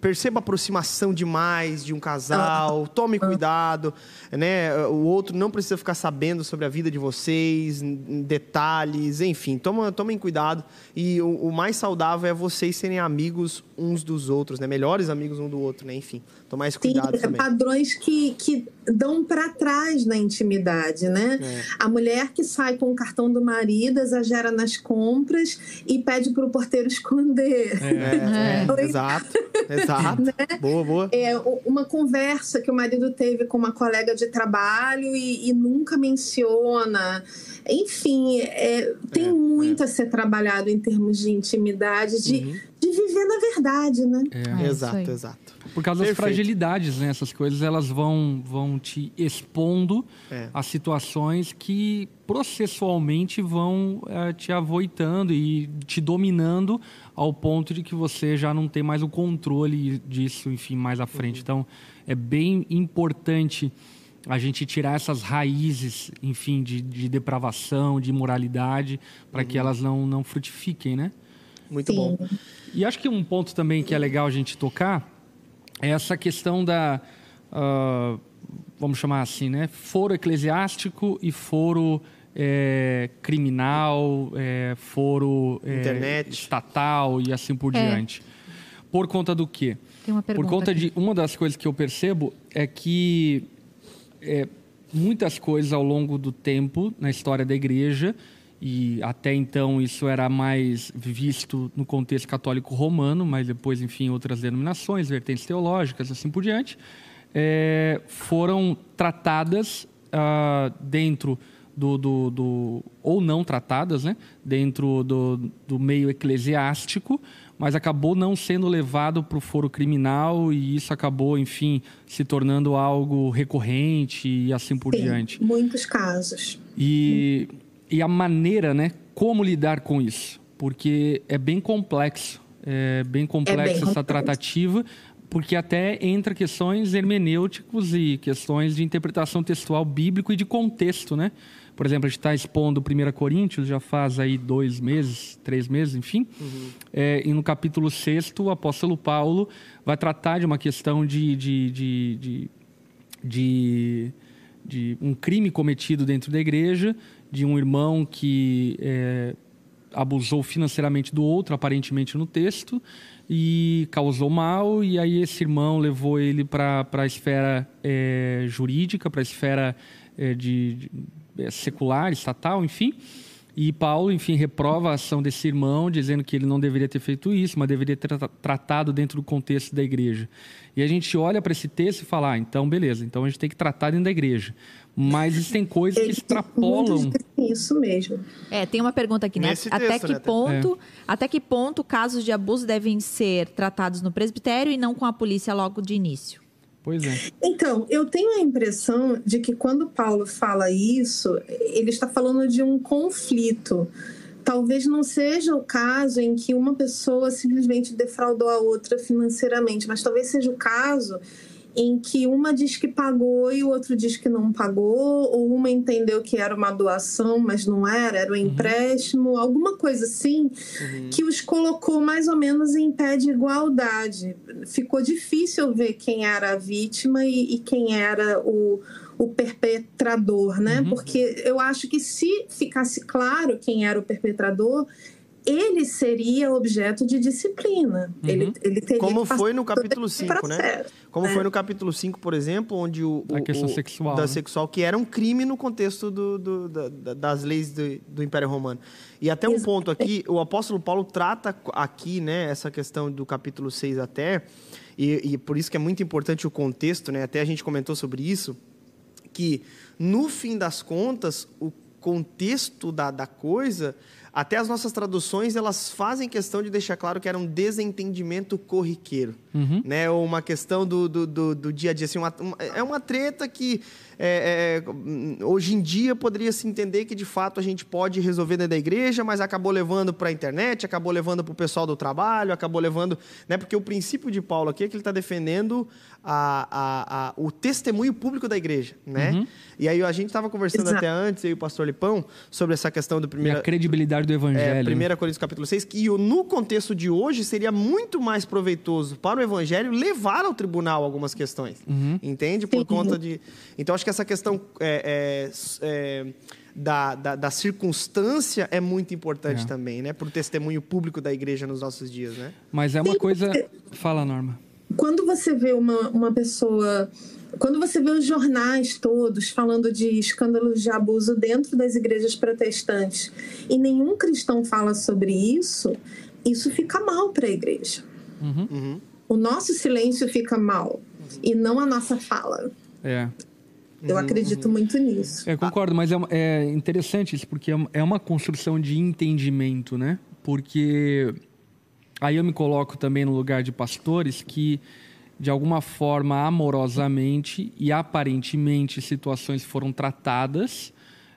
perceba aproximação demais de um casal, tome cuidado, né? O outro não precisa ficar sabendo sobre a vida de vocês, detalhes, enfim, toma, tomem cuidado. E o, o mais saudável é vocês serem amigos uns dos outros, né? Melhores amigos um do outro, né? Enfim, tomar esse cuidado Sim, também. padrões que, que dão para trás na intimidade, né? É. A mulher que sai com o cartão do marido, exagera nas compras e pede para o porteiro *laughs* esconder. É, é, exato, exato. né? Boa, boa. É uma conversa que o marido teve com uma colega de trabalho e, e nunca menciona. Enfim, é, tem é, muito a ser trabalhado em termos de intimidade, de, uhum. de viver na verdade, né? É. exato, exato. Por causa Perfeito. das fragilidades, né? Essas coisas elas vão, vão te expondo é. a situações que processualmente vão é, te avoitando e te dominando ao ponto de que você já não tem mais o controle disso, enfim, mais à frente. Uhum. Então, é bem importante a gente tirar essas raízes, enfim, de, de depravação, de imoralidade, para uhum. que elas não, não frutifiquem, né? Muito Sim. bom. E acho que um ponto também que é legal a gente tocar essa questão da, uh, vamos chamar assim, né? Foro eclesiástico e foro é, criminal, é, foro é, estatal e assim por é. diante. Por conta do quê? Por conta aqui. de uma das coisas que eu percebo é que é, muitas coisas ao longo do tempo na história da igreja e até então isso era mais visto no contexto católico romano, mas depois, enfim, outras denominações, vertentes teológicas, assim por diante, é, foram tratadas ah, dentro do, do, do, ou não tratadas, né, dentro do, do meio eclesiástico, mas acabou não sendo levado para o foro criminal e isso acabou, enfim, se tornando algo recorrente e assim por Sim, diante. Muitos casos. E e a maneira, né? Como lidar com isso? Porque é bem complexo, é bem complexa é bem essa complexo. tratativa, porque até entra questões hermenêuticos e questões de interpretação textual bíblico e de contexto, né? Por exemplo, a gente está expondo 1 Coríntios, já faz aí dois meses, três meses, enfim. Uhum. É, e no capítulo 6, o apóstolo Paulo vai tratar de uma questão de, de, de, de, de, de um crime cometido dentro da igreja, de um irmão que é, abusou financeiramente do outro, aparentemente no texto, e causou mal, e aí esse irmão levou ele para a esfera é, jurídica, para a esfera é, de, de, é, secular, estatal, enfim. E Paulo, enfim, reprova a ação desse irmão, dizendo que ele não deveria ter feito isso, mas deveria ter tratado dentro do contexto da igreja. E a gente olha para esse texto e fala, ah, então beleza, então a gente tem que tratar dentro da igreja. Mas existem coisas que extrapolam. Isso mesmo. É, tem uma pergunta aqui, né? Nesse até texto, que né? ponto, é. até que ponto casos de abuso devem ser tratados no presbitério e não com a polícia logo de início? Pois é. Então, eu tenho a impressão de que quando Paulo fala isso, ele está falando de um conflito. Talvez não seja o caso em que uma pessoa simplesmente defraudou a outra financeiramente, mas talvez seja o caso em que uma diz que pagou e o outro diz que não pagou, ou uma entendeu que era uma doação, mas não era, era um empréstimo, alguma coisa assim, que os colocou mais ou menos em pé de igualdade. Ficou difícil ver quem era a vítima e, e quem era o, o perpetrador, né? Porque eu acho que se ficasse claro quem era o perpetrador, ele seria objeto de disciplina. Ele, ele teria Como que passar foi no capítulo esse 5, né? Como né? foi no capítulo 5, por exemplo, onde o. A o- questão o- sexual, Da né? sexual, que era um crime no contexto do, do- da- da- das leis do, do Império Romano. E até um Exatamente. ponto aqui, o apóstolo Paulo trata aqui, né, essa questão do capítulo 6 até, e, e por isso que é muito importante o contexto, né? Até a gente comentou sobre isso, que no fim das contas, o contexto da, da coisa, até as nossas traduções, elas fazem questão de deixar claro que era um desentendimento corriqueiro, né? Ou uma questão do, do, do, do dia a dia, assim, uma- uma- é uma treta que é, é, hum, hoje em dia poderia se entender que de fato a gente pode resolver dentro da igreja, mas acabou levando para a internet, acabou levando para o pessoal do trabalho, acabou levando, né? Porque o princípio de Paulo aqui é que ele está defendendo a, a, a- o testemunho público da igreja, né? E aí a gente estava conversando Exato. até antes, eu e o pastor Lipão, sobre essa questão do E primeiro. a credibilidade do É, evangelho. 1 Coríntios capítulo 6, que no contexto de hoje seria muito mais proveitoso para o evangelho levar ao tribunal algumas questões. Entende? Por Sim. conta de. Então, acho que essa questão é, é, é, da, da, da circunstância é muito importante É. também, né? Para o testemunho público da igreja nos nossos dias, né? Mas é uma Sim, coisa. Fala, Norma. Quando você vê uma, uma pessoa. Quando você vê os jornais todos falando de escândalos de abuso dentro das igrejas protestantes e nenhum cristão fala sobre isso, isso fica mal para a igreja. Uhum. O nosso silêncio fica mal e não a nossa fala. É. Eu acredito muito nisso. É, concordo, mas é, é interessante isso, porque é uma- é uma construção de entendimento, né? Porque aí eu me coloco também no lugar de pastores que, de alguma forma, amorosamente e aparentemente, situações foram tratadas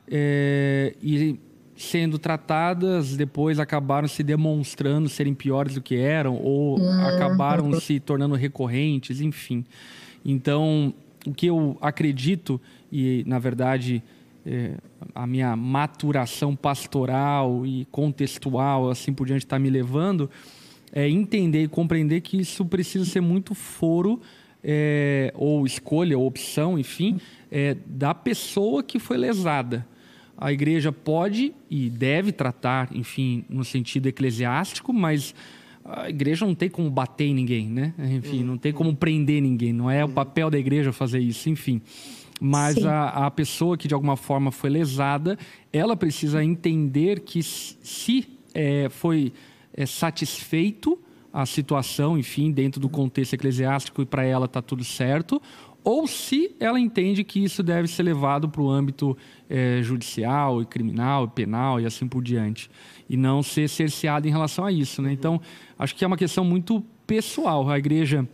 é, e sendo tratadas, depois acabaram se demonstrando serem piores do que eram ou acabaram se tornando recorrentes, enfim. Então, o que eu acredito, e na verdade é, a minha maturação pastoral e contextual, assim por diante, está me levando, é entender e compreender que isso precisa ser muito foro, é, ou escolha, ou opção, enfim, é, da pessoa que foi lesada. A igreja pode e deve tratar, enfim, no sentido eclesiástico, mas a igreja não tem como bater ninguém, né? Enfim, não tem como prender ninguém. Não é o papel da igreja fazer isso, enfim. Mas a, a pessoa que de alguma forma foi lesada, ela precisa entender que se é, foi é, satisfeito a situação, enfim, dentro do contexto eclesiástico e para ela está tudo certo, ou se ela entende que isso deve ser levado para o âmbito eh, judicial, e criminal, e penal e assim por diante, e não ser cerceada em relação a isso, né? Então, acho que é uma questão muito pessoal. A igreja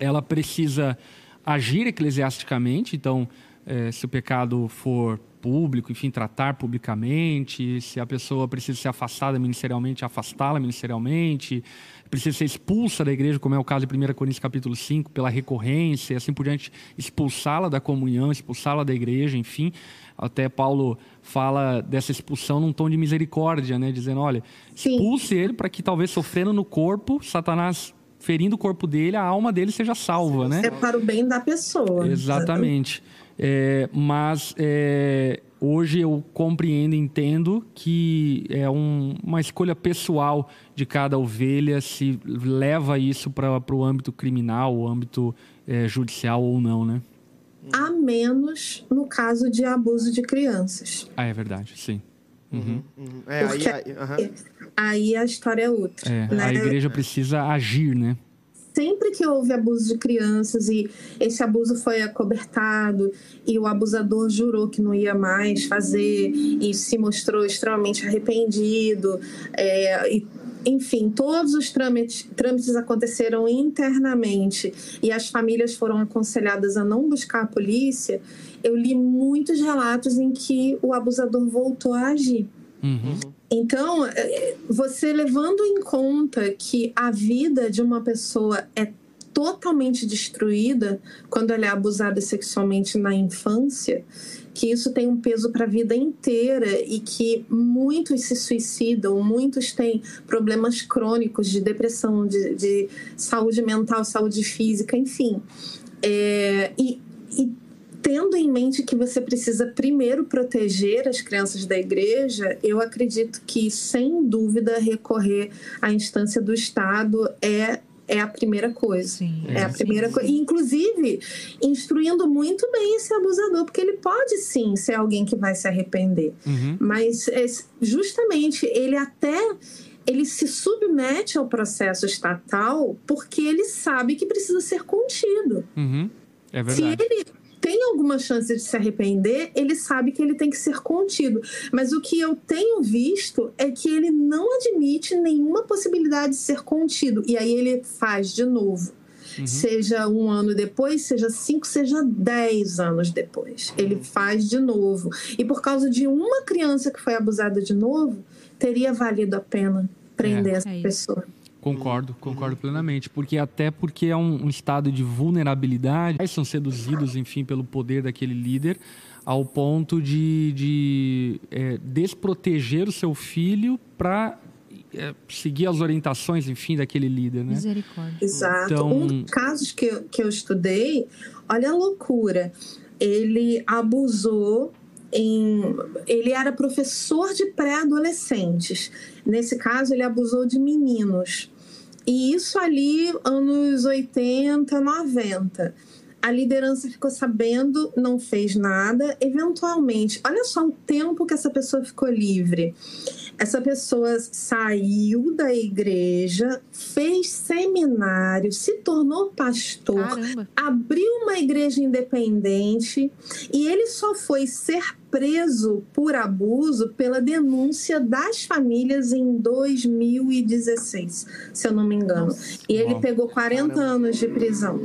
ela precisa agir eclesiasticamente, então, eh, se o pecado for público, enfim, tratar publicamente, se a pessoa precisa ser afastada ministerialmente, afastá-la ministerialmente, precisa ser expulsa da igreja, como é o caso de 1 Coríntios capítulo 5, pela recorrência, e assim por diante, expulsá-la da comunhão, expulsá-la da igreja, enfim. Até Paulo fala dessa expulsão num tom de misericórdia, né? Dizendo, olha, Sim. expulse ele para que talvez sofrendo no corpo, Satanás ferindo o corpo dele, a alma dele seja salva, né? É para o bem da pessoa. Exatamente. É, mas é, hoje eu compreendo, entendo que é um- uma escolha pessoal de cada ovelha se leva isso para o âmbito criminal, o âmbito é, judicial ou não, né? A menos no caso de abuso de crianças. Ah, é verdade, sim. Uhum. Uhum. É, aí, aí, aham. aí a história é outra. É, né? a igreja precisa agir, né? Sempre que houve abuso de crianças e esse abuso foi acobertado e o abusador jurou que não ia mais fazer e se mostrou extremamente arrependido, é, e, enfim, todos os trâmites, trâmites aconteceram internamente e as famílias foram aconselhadas a não buscar a polícia. Eu li muitos relatos em que o abusador voltou a agir. Uhum. Então, eh, você levando em conta que a vida de uma pessoa é totalmente destruída quando ela é abusada sexualmente na infância, que isso tem um peso para a vida inteira e que muitos se suicidam, muitos têm problemas crônicos de depressão, de, de saúde mental, saúde física, enfim. É, e, e tendo em mente que você precisa primeiro proteger as crianças da igreja, eu acredito que, sem dúvida, recorrer à instância do Estado é é a primeira coisa. Sim, é, é a primeira coisa. Inclusive, instruindo muito bem esse abusador, porque ele pode sim ser alguém que vai se arrepender. Uhum. Mas é, justamente ele até ele se submete ao processo estatal porque ele sabe que precisa ser contido. Uhum. É verdade. Se ele tem alguma chance de se arrepender, ele sabe que ele tem que ser contido. Mas o que eu tenho visto é que ele não admite nenhuma possibilidade de ser contido. E aí ele faz de novo. Uhum. Seja um ano depois, seja cinco, seja dez anos depois. Ele uhum. faz de novo. E por causa de uma criança que foi abusada de novo, teria valido a pena prender é. essa é pessoa. Concordo, concordo plenamente. Porque até porque é um, um estado de vulnerabilidade, são seduzidos, enfim, pelo poder daquele líder, ao ponto de, de é, desproteger o seu filho para é, seguir as orientações, enfim, daquele líder, né? Misericórdia. Exato. Então... Um dos casos que eu, que eu estudei, olha a loucura. Ele abusou em, ele era professor de pré-adolescentes. Nesse caso, ele abusou de meninos. E isso ali, anos 80, 90. A liderança ficou sabendo, não fez nada. Eventualmente, olha só o tempo que essa pessoa ficou livre. Essa pessoa saiu da igreja, fez seminário, se tornou pastor, Caramba. abriu uma igreja independente e ele só foi ser preso por abuso pela denúncia das famílias em 2016, se eu não me engano. Nossa. E ele pegou 40 Caramba. anos de prisão.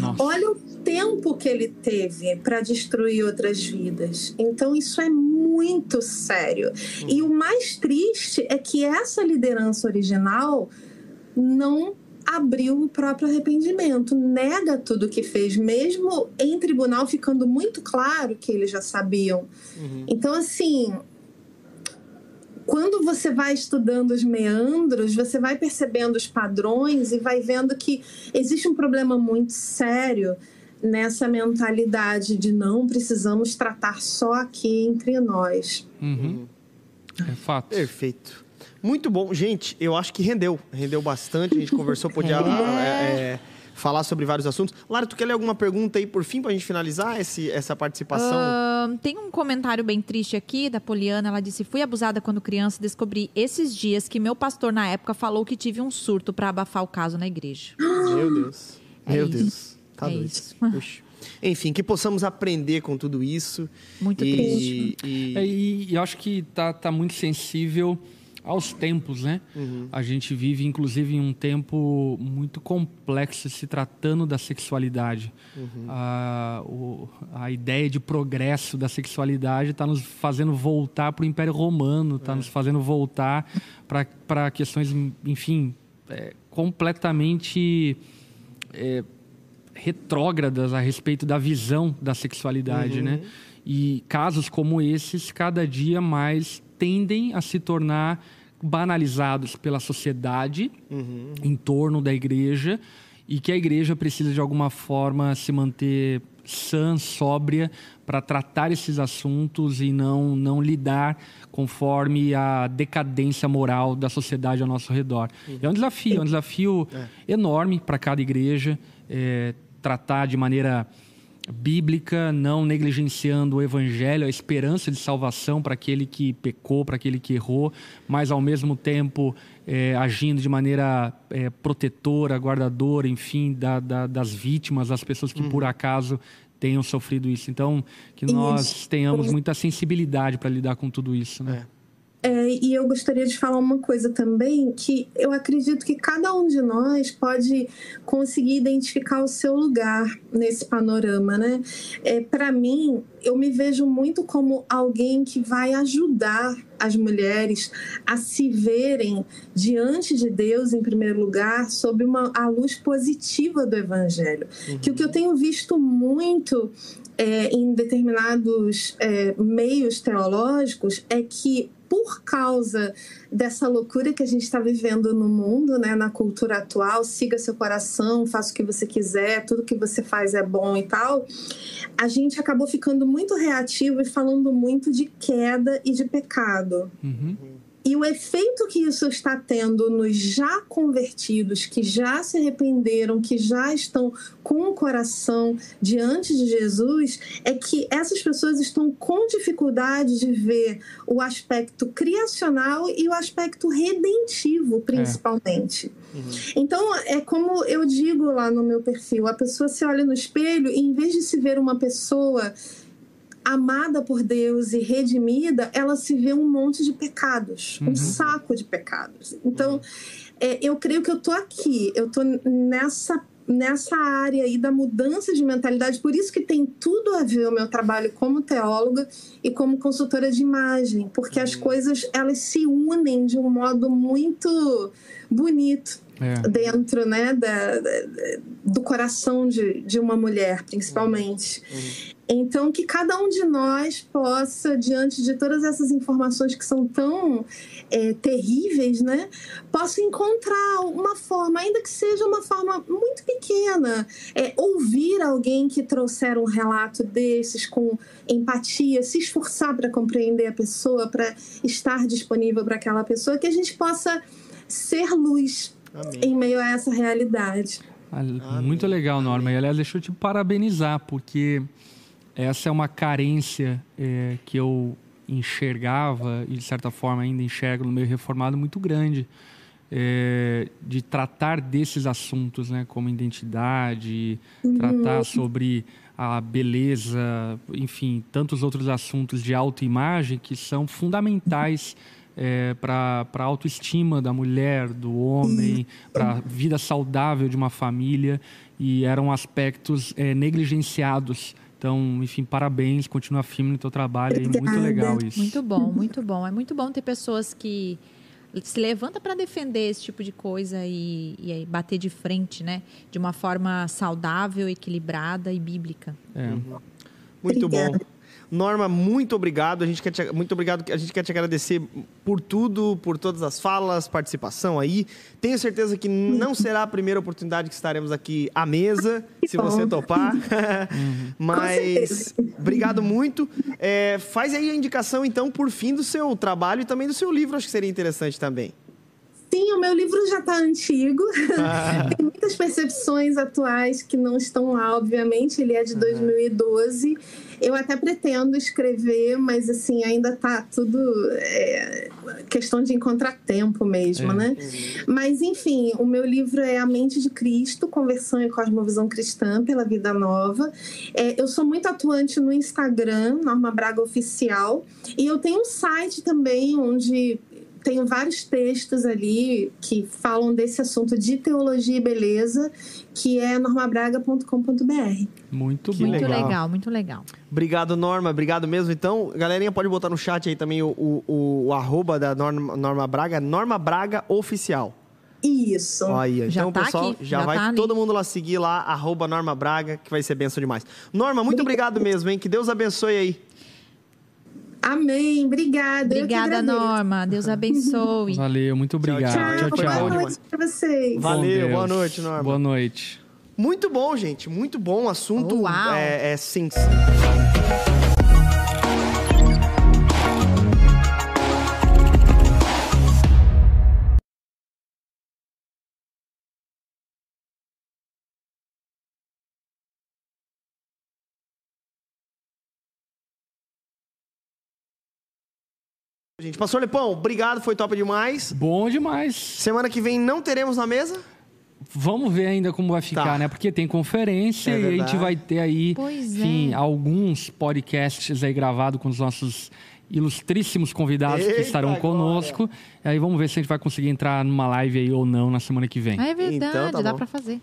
Nossa. Olha o tempo que ele teve para destruir outras vidas. Então, isso é muito sério. Uhum. E o mais triste é que essa liderança original não abriu o próprio arrependimento, nega tudo que fez, mesmo em tribunal ficando muito claro que eles já sabiam. Uhum. Então, assim, quando você vai estudando os meandros, você vai percebendo os padrões e vai vendo que existe um problema muito sério nessa mentalidade de não precisamos tratar só aqui entre nós. Uhum. É fato. Perfeito. Muito bom. Gente, eu acho que rendeu. Rendeu bastante. A gente conversou, podia é. É, falar sobre vários assuntos. Lara, tu quer ler alguma pergunta aí por fim para a gente finalizar esse, essa participação? Uh, tem um comentário bem triste aqui da Poliana. Ela disse: Fui abusada quando criança. Descobri esses dias que meu pastor na época falou que tive um surto para abafar o caso na igreja. Meu Deus. É meu isso. Deus. Tá é doido. Isso. *laughs* Puxa. Enfim, que possamos aprender com tudo isso. Muito e, triste. E... É, e, e eu acho que tá, tá muito sensível aos tempos, né? Uhum. A gente vive, inclusive, em um tempo muito complexo se tratando da sexualidade. Uhum. A, o, a ideia de progresso da sexualidade está nos fazendo voltar para o Império Romano, está é. nos fazendo voltar para questões, enfim, é, completamente é, retrógradas a respeito da visão da sexualidade, uhum. né? E casos como esses, cada dia mais tendem a se tornar banalizados pela sociedade uhum. em torno da igreja e que a igreja precisa de alguma forma se manter sã, sóbria para tratar esses assuntos e não não lidar conforme a decadência moral da sociedade ao nosso redor. Uhum. É um desafio, é um desafio é. enorme para cada igreja é, tratar de maneira bíblica, não negligenciando o evangelho, a esperança de salvação para aquele que pecou, para aquele que errou, mas ao mesmo tempo é, agindo de maneira é, protetora, guardadora, enfim, da, da, das vítimas, das pessoas que uhum. por acaso tenham sofrido isso. Então, que nós tenhamos muita sensibilidade para lidar com tudo isso, né? É. É, e eu gostaria de falar uma coisa também, que eu acredito que cada um de nós pode conseguir identificar o seu lugar nesse panorama, né? É, Para mim, eu me vejo muito como alguém que vai ajudar as mulheres a se verem diante de Deus, em primeiro lugar, sob uma, a luz positiva do Evangelho. Que o que eu tenho visto muito é, em determinados é, meios teológicos é que por causa dessa loucura que a gente está vivendo no mundo, né, na cultura atual, siga seu coração, faça o que você quiser, tudo que você faz é bom e tal, a gente acabou ficando muito reativo e falando muito de queda e de pecado. Uhum. E o efeito que isso está tendo nos já convertidos, que já se arrependeram, que já estão com o coração diante de Jesus, é que essas pessoas estão com dificuldade de ver o aspecto criacional e o aspecto redentivo, principalmente. Então, é como eu digo lá no meu perfil: a pessoa se olha no espelho e, em vez de se ver uma pessoa amada por Deus e redimida, ela se vê um monte de pecados, um saco de pecados. Então, é, eu creio que eu tô aqui, eu tô nessa nessa área aí da mudança de mentalidade, por isso que tem tudo a ver o meu trabalho como teóloga e como consultora de imagem, porque as coisas elas se unem de um modo muito bonito É. dentro né, da, da- do coração de, de uma mulher, principalmente. Então, que cada um de nós possa, diante de todas essas informações que são tão é, terríveis, né, possa encontrar uma forma, ainda que seja uma forma muito pequena, é, ouvir alguém que trouxer um relato desses com empatia, se esforçar para compreender a pessoa, para estar disponível para aquela pessoa, que a gente possa ser luz Amém. em meio a essa realidade. Ah, Muito legal, Norma. E aliás, deixa eu te parabenizar, porque essa é uma carência é, que eu enxergava e de certa forma ainda enxergo no meio reformado muito grande é, de tratar desses assuntos, né, como identidade, tratar sobre a beleza, enfim, tantos outros assuntos de autoimagem que são fundamentais para a autoestima da mulher, do homem, para a vida saudável de uma família e eram aspectos é, negligenciados. Então, enfim, parabéns, continua firme no teu trabalho, é muito legal isso. Muito bom, muito bom. É muito bom ter pessoas que se levanta para defender esse tipo de coisa e, e bater de frente, né? De uma forma saudável, equilibrada e bíblica. É. Muito Obrigada. bom. Norma, muito obrigado. A gente quer te, muito obrigado. A gente quer te agradecer por tudo, por todas as falas, participação aí. Tenho certeza que não *laughs* será a primeira oportunidade que estaremos aqui à mesa, se você topar. *laughs* *laughs* Mas certeza. obrigado muito. É, faz aí a indicação, então, por fim do seu trabalho e também do seu livro. Acho que seria interessante também. Sim, o meu livro já está antigo. Ah. *laughs* Tem muitas percepções atuais que não estão lá, obviamente. Ele é de 2012. Eu até pretendo escrever, mas assim, ainda tá tudo é, questão de encontrar tempo mesmo, É. né? Mas enfim, o meu livro é A Mente de Cristo, Conversão e Cosmovisão Cristã pela Vida Nova. É, eu sou muito atuante no Instagram, Norma Braga Oficial, e eu tenho um site também onde tenho vários textos ali que falam desse assunto de teologia e beleza, que é normabraga.com.br. Muito Que bom. Muito legal. legal, muito legal. Obrigado, Norma. Obrigado mesmo. Então, galerinha, pode botar no chat aí também o, o, o arroba da Norma, Norma Braga, Norma Braga Oficial. Isso. Olha, Já então, tá pessoal, aqui, já, já vai tá todo mundo lá seguir lá, arroba Norma Braga, que vai ser benção demais. Norma, muito obrigado mesmo, hein? Que Deus abençoe aí. Amém. Obrigada. Obrigada. Norma. Deus *laughs* abençoe. Valeu, muito obrigado. tchau. Tchau, bom boa noite pra vocês. Valeu, boa noite, Norma. Boa noite. Muito bom, gente. Muito bom. O assunto Uau. é, é sim. Gente, Pastor Lepão, obrigado, foi top demais. Bom demais. Semana que vem não teremos na mesa? Vamos ver ainda como vai ficar, Tá. né? Porque tem conferência É e a gente vai ter aí, Pois enfim, é. alguns podcasts aí gravados com os nossos ilustríssimos convidados que Eita, estarão agora. conosco. E aí vamos ver se a gente vai conseguir entrar numa live aí ou não na semana que vem. É verdade, Então tá dá pra fazer.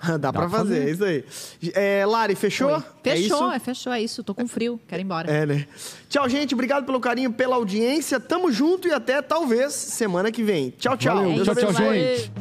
*laughs* Dá, pra pra fazer, fazer. é isso aí. É, Lari, fechou? Oi. É Fechou, isso? é, fechou, é isso. Tô com frio, quero ir embora. É, né? Tchau, gente. Obrigado pelo carinho, pela audiência. Tamo junto e até talvez semana que vem. Tchau, tchau. Valeu. Deus Tchau, tchau, abençoe. gente.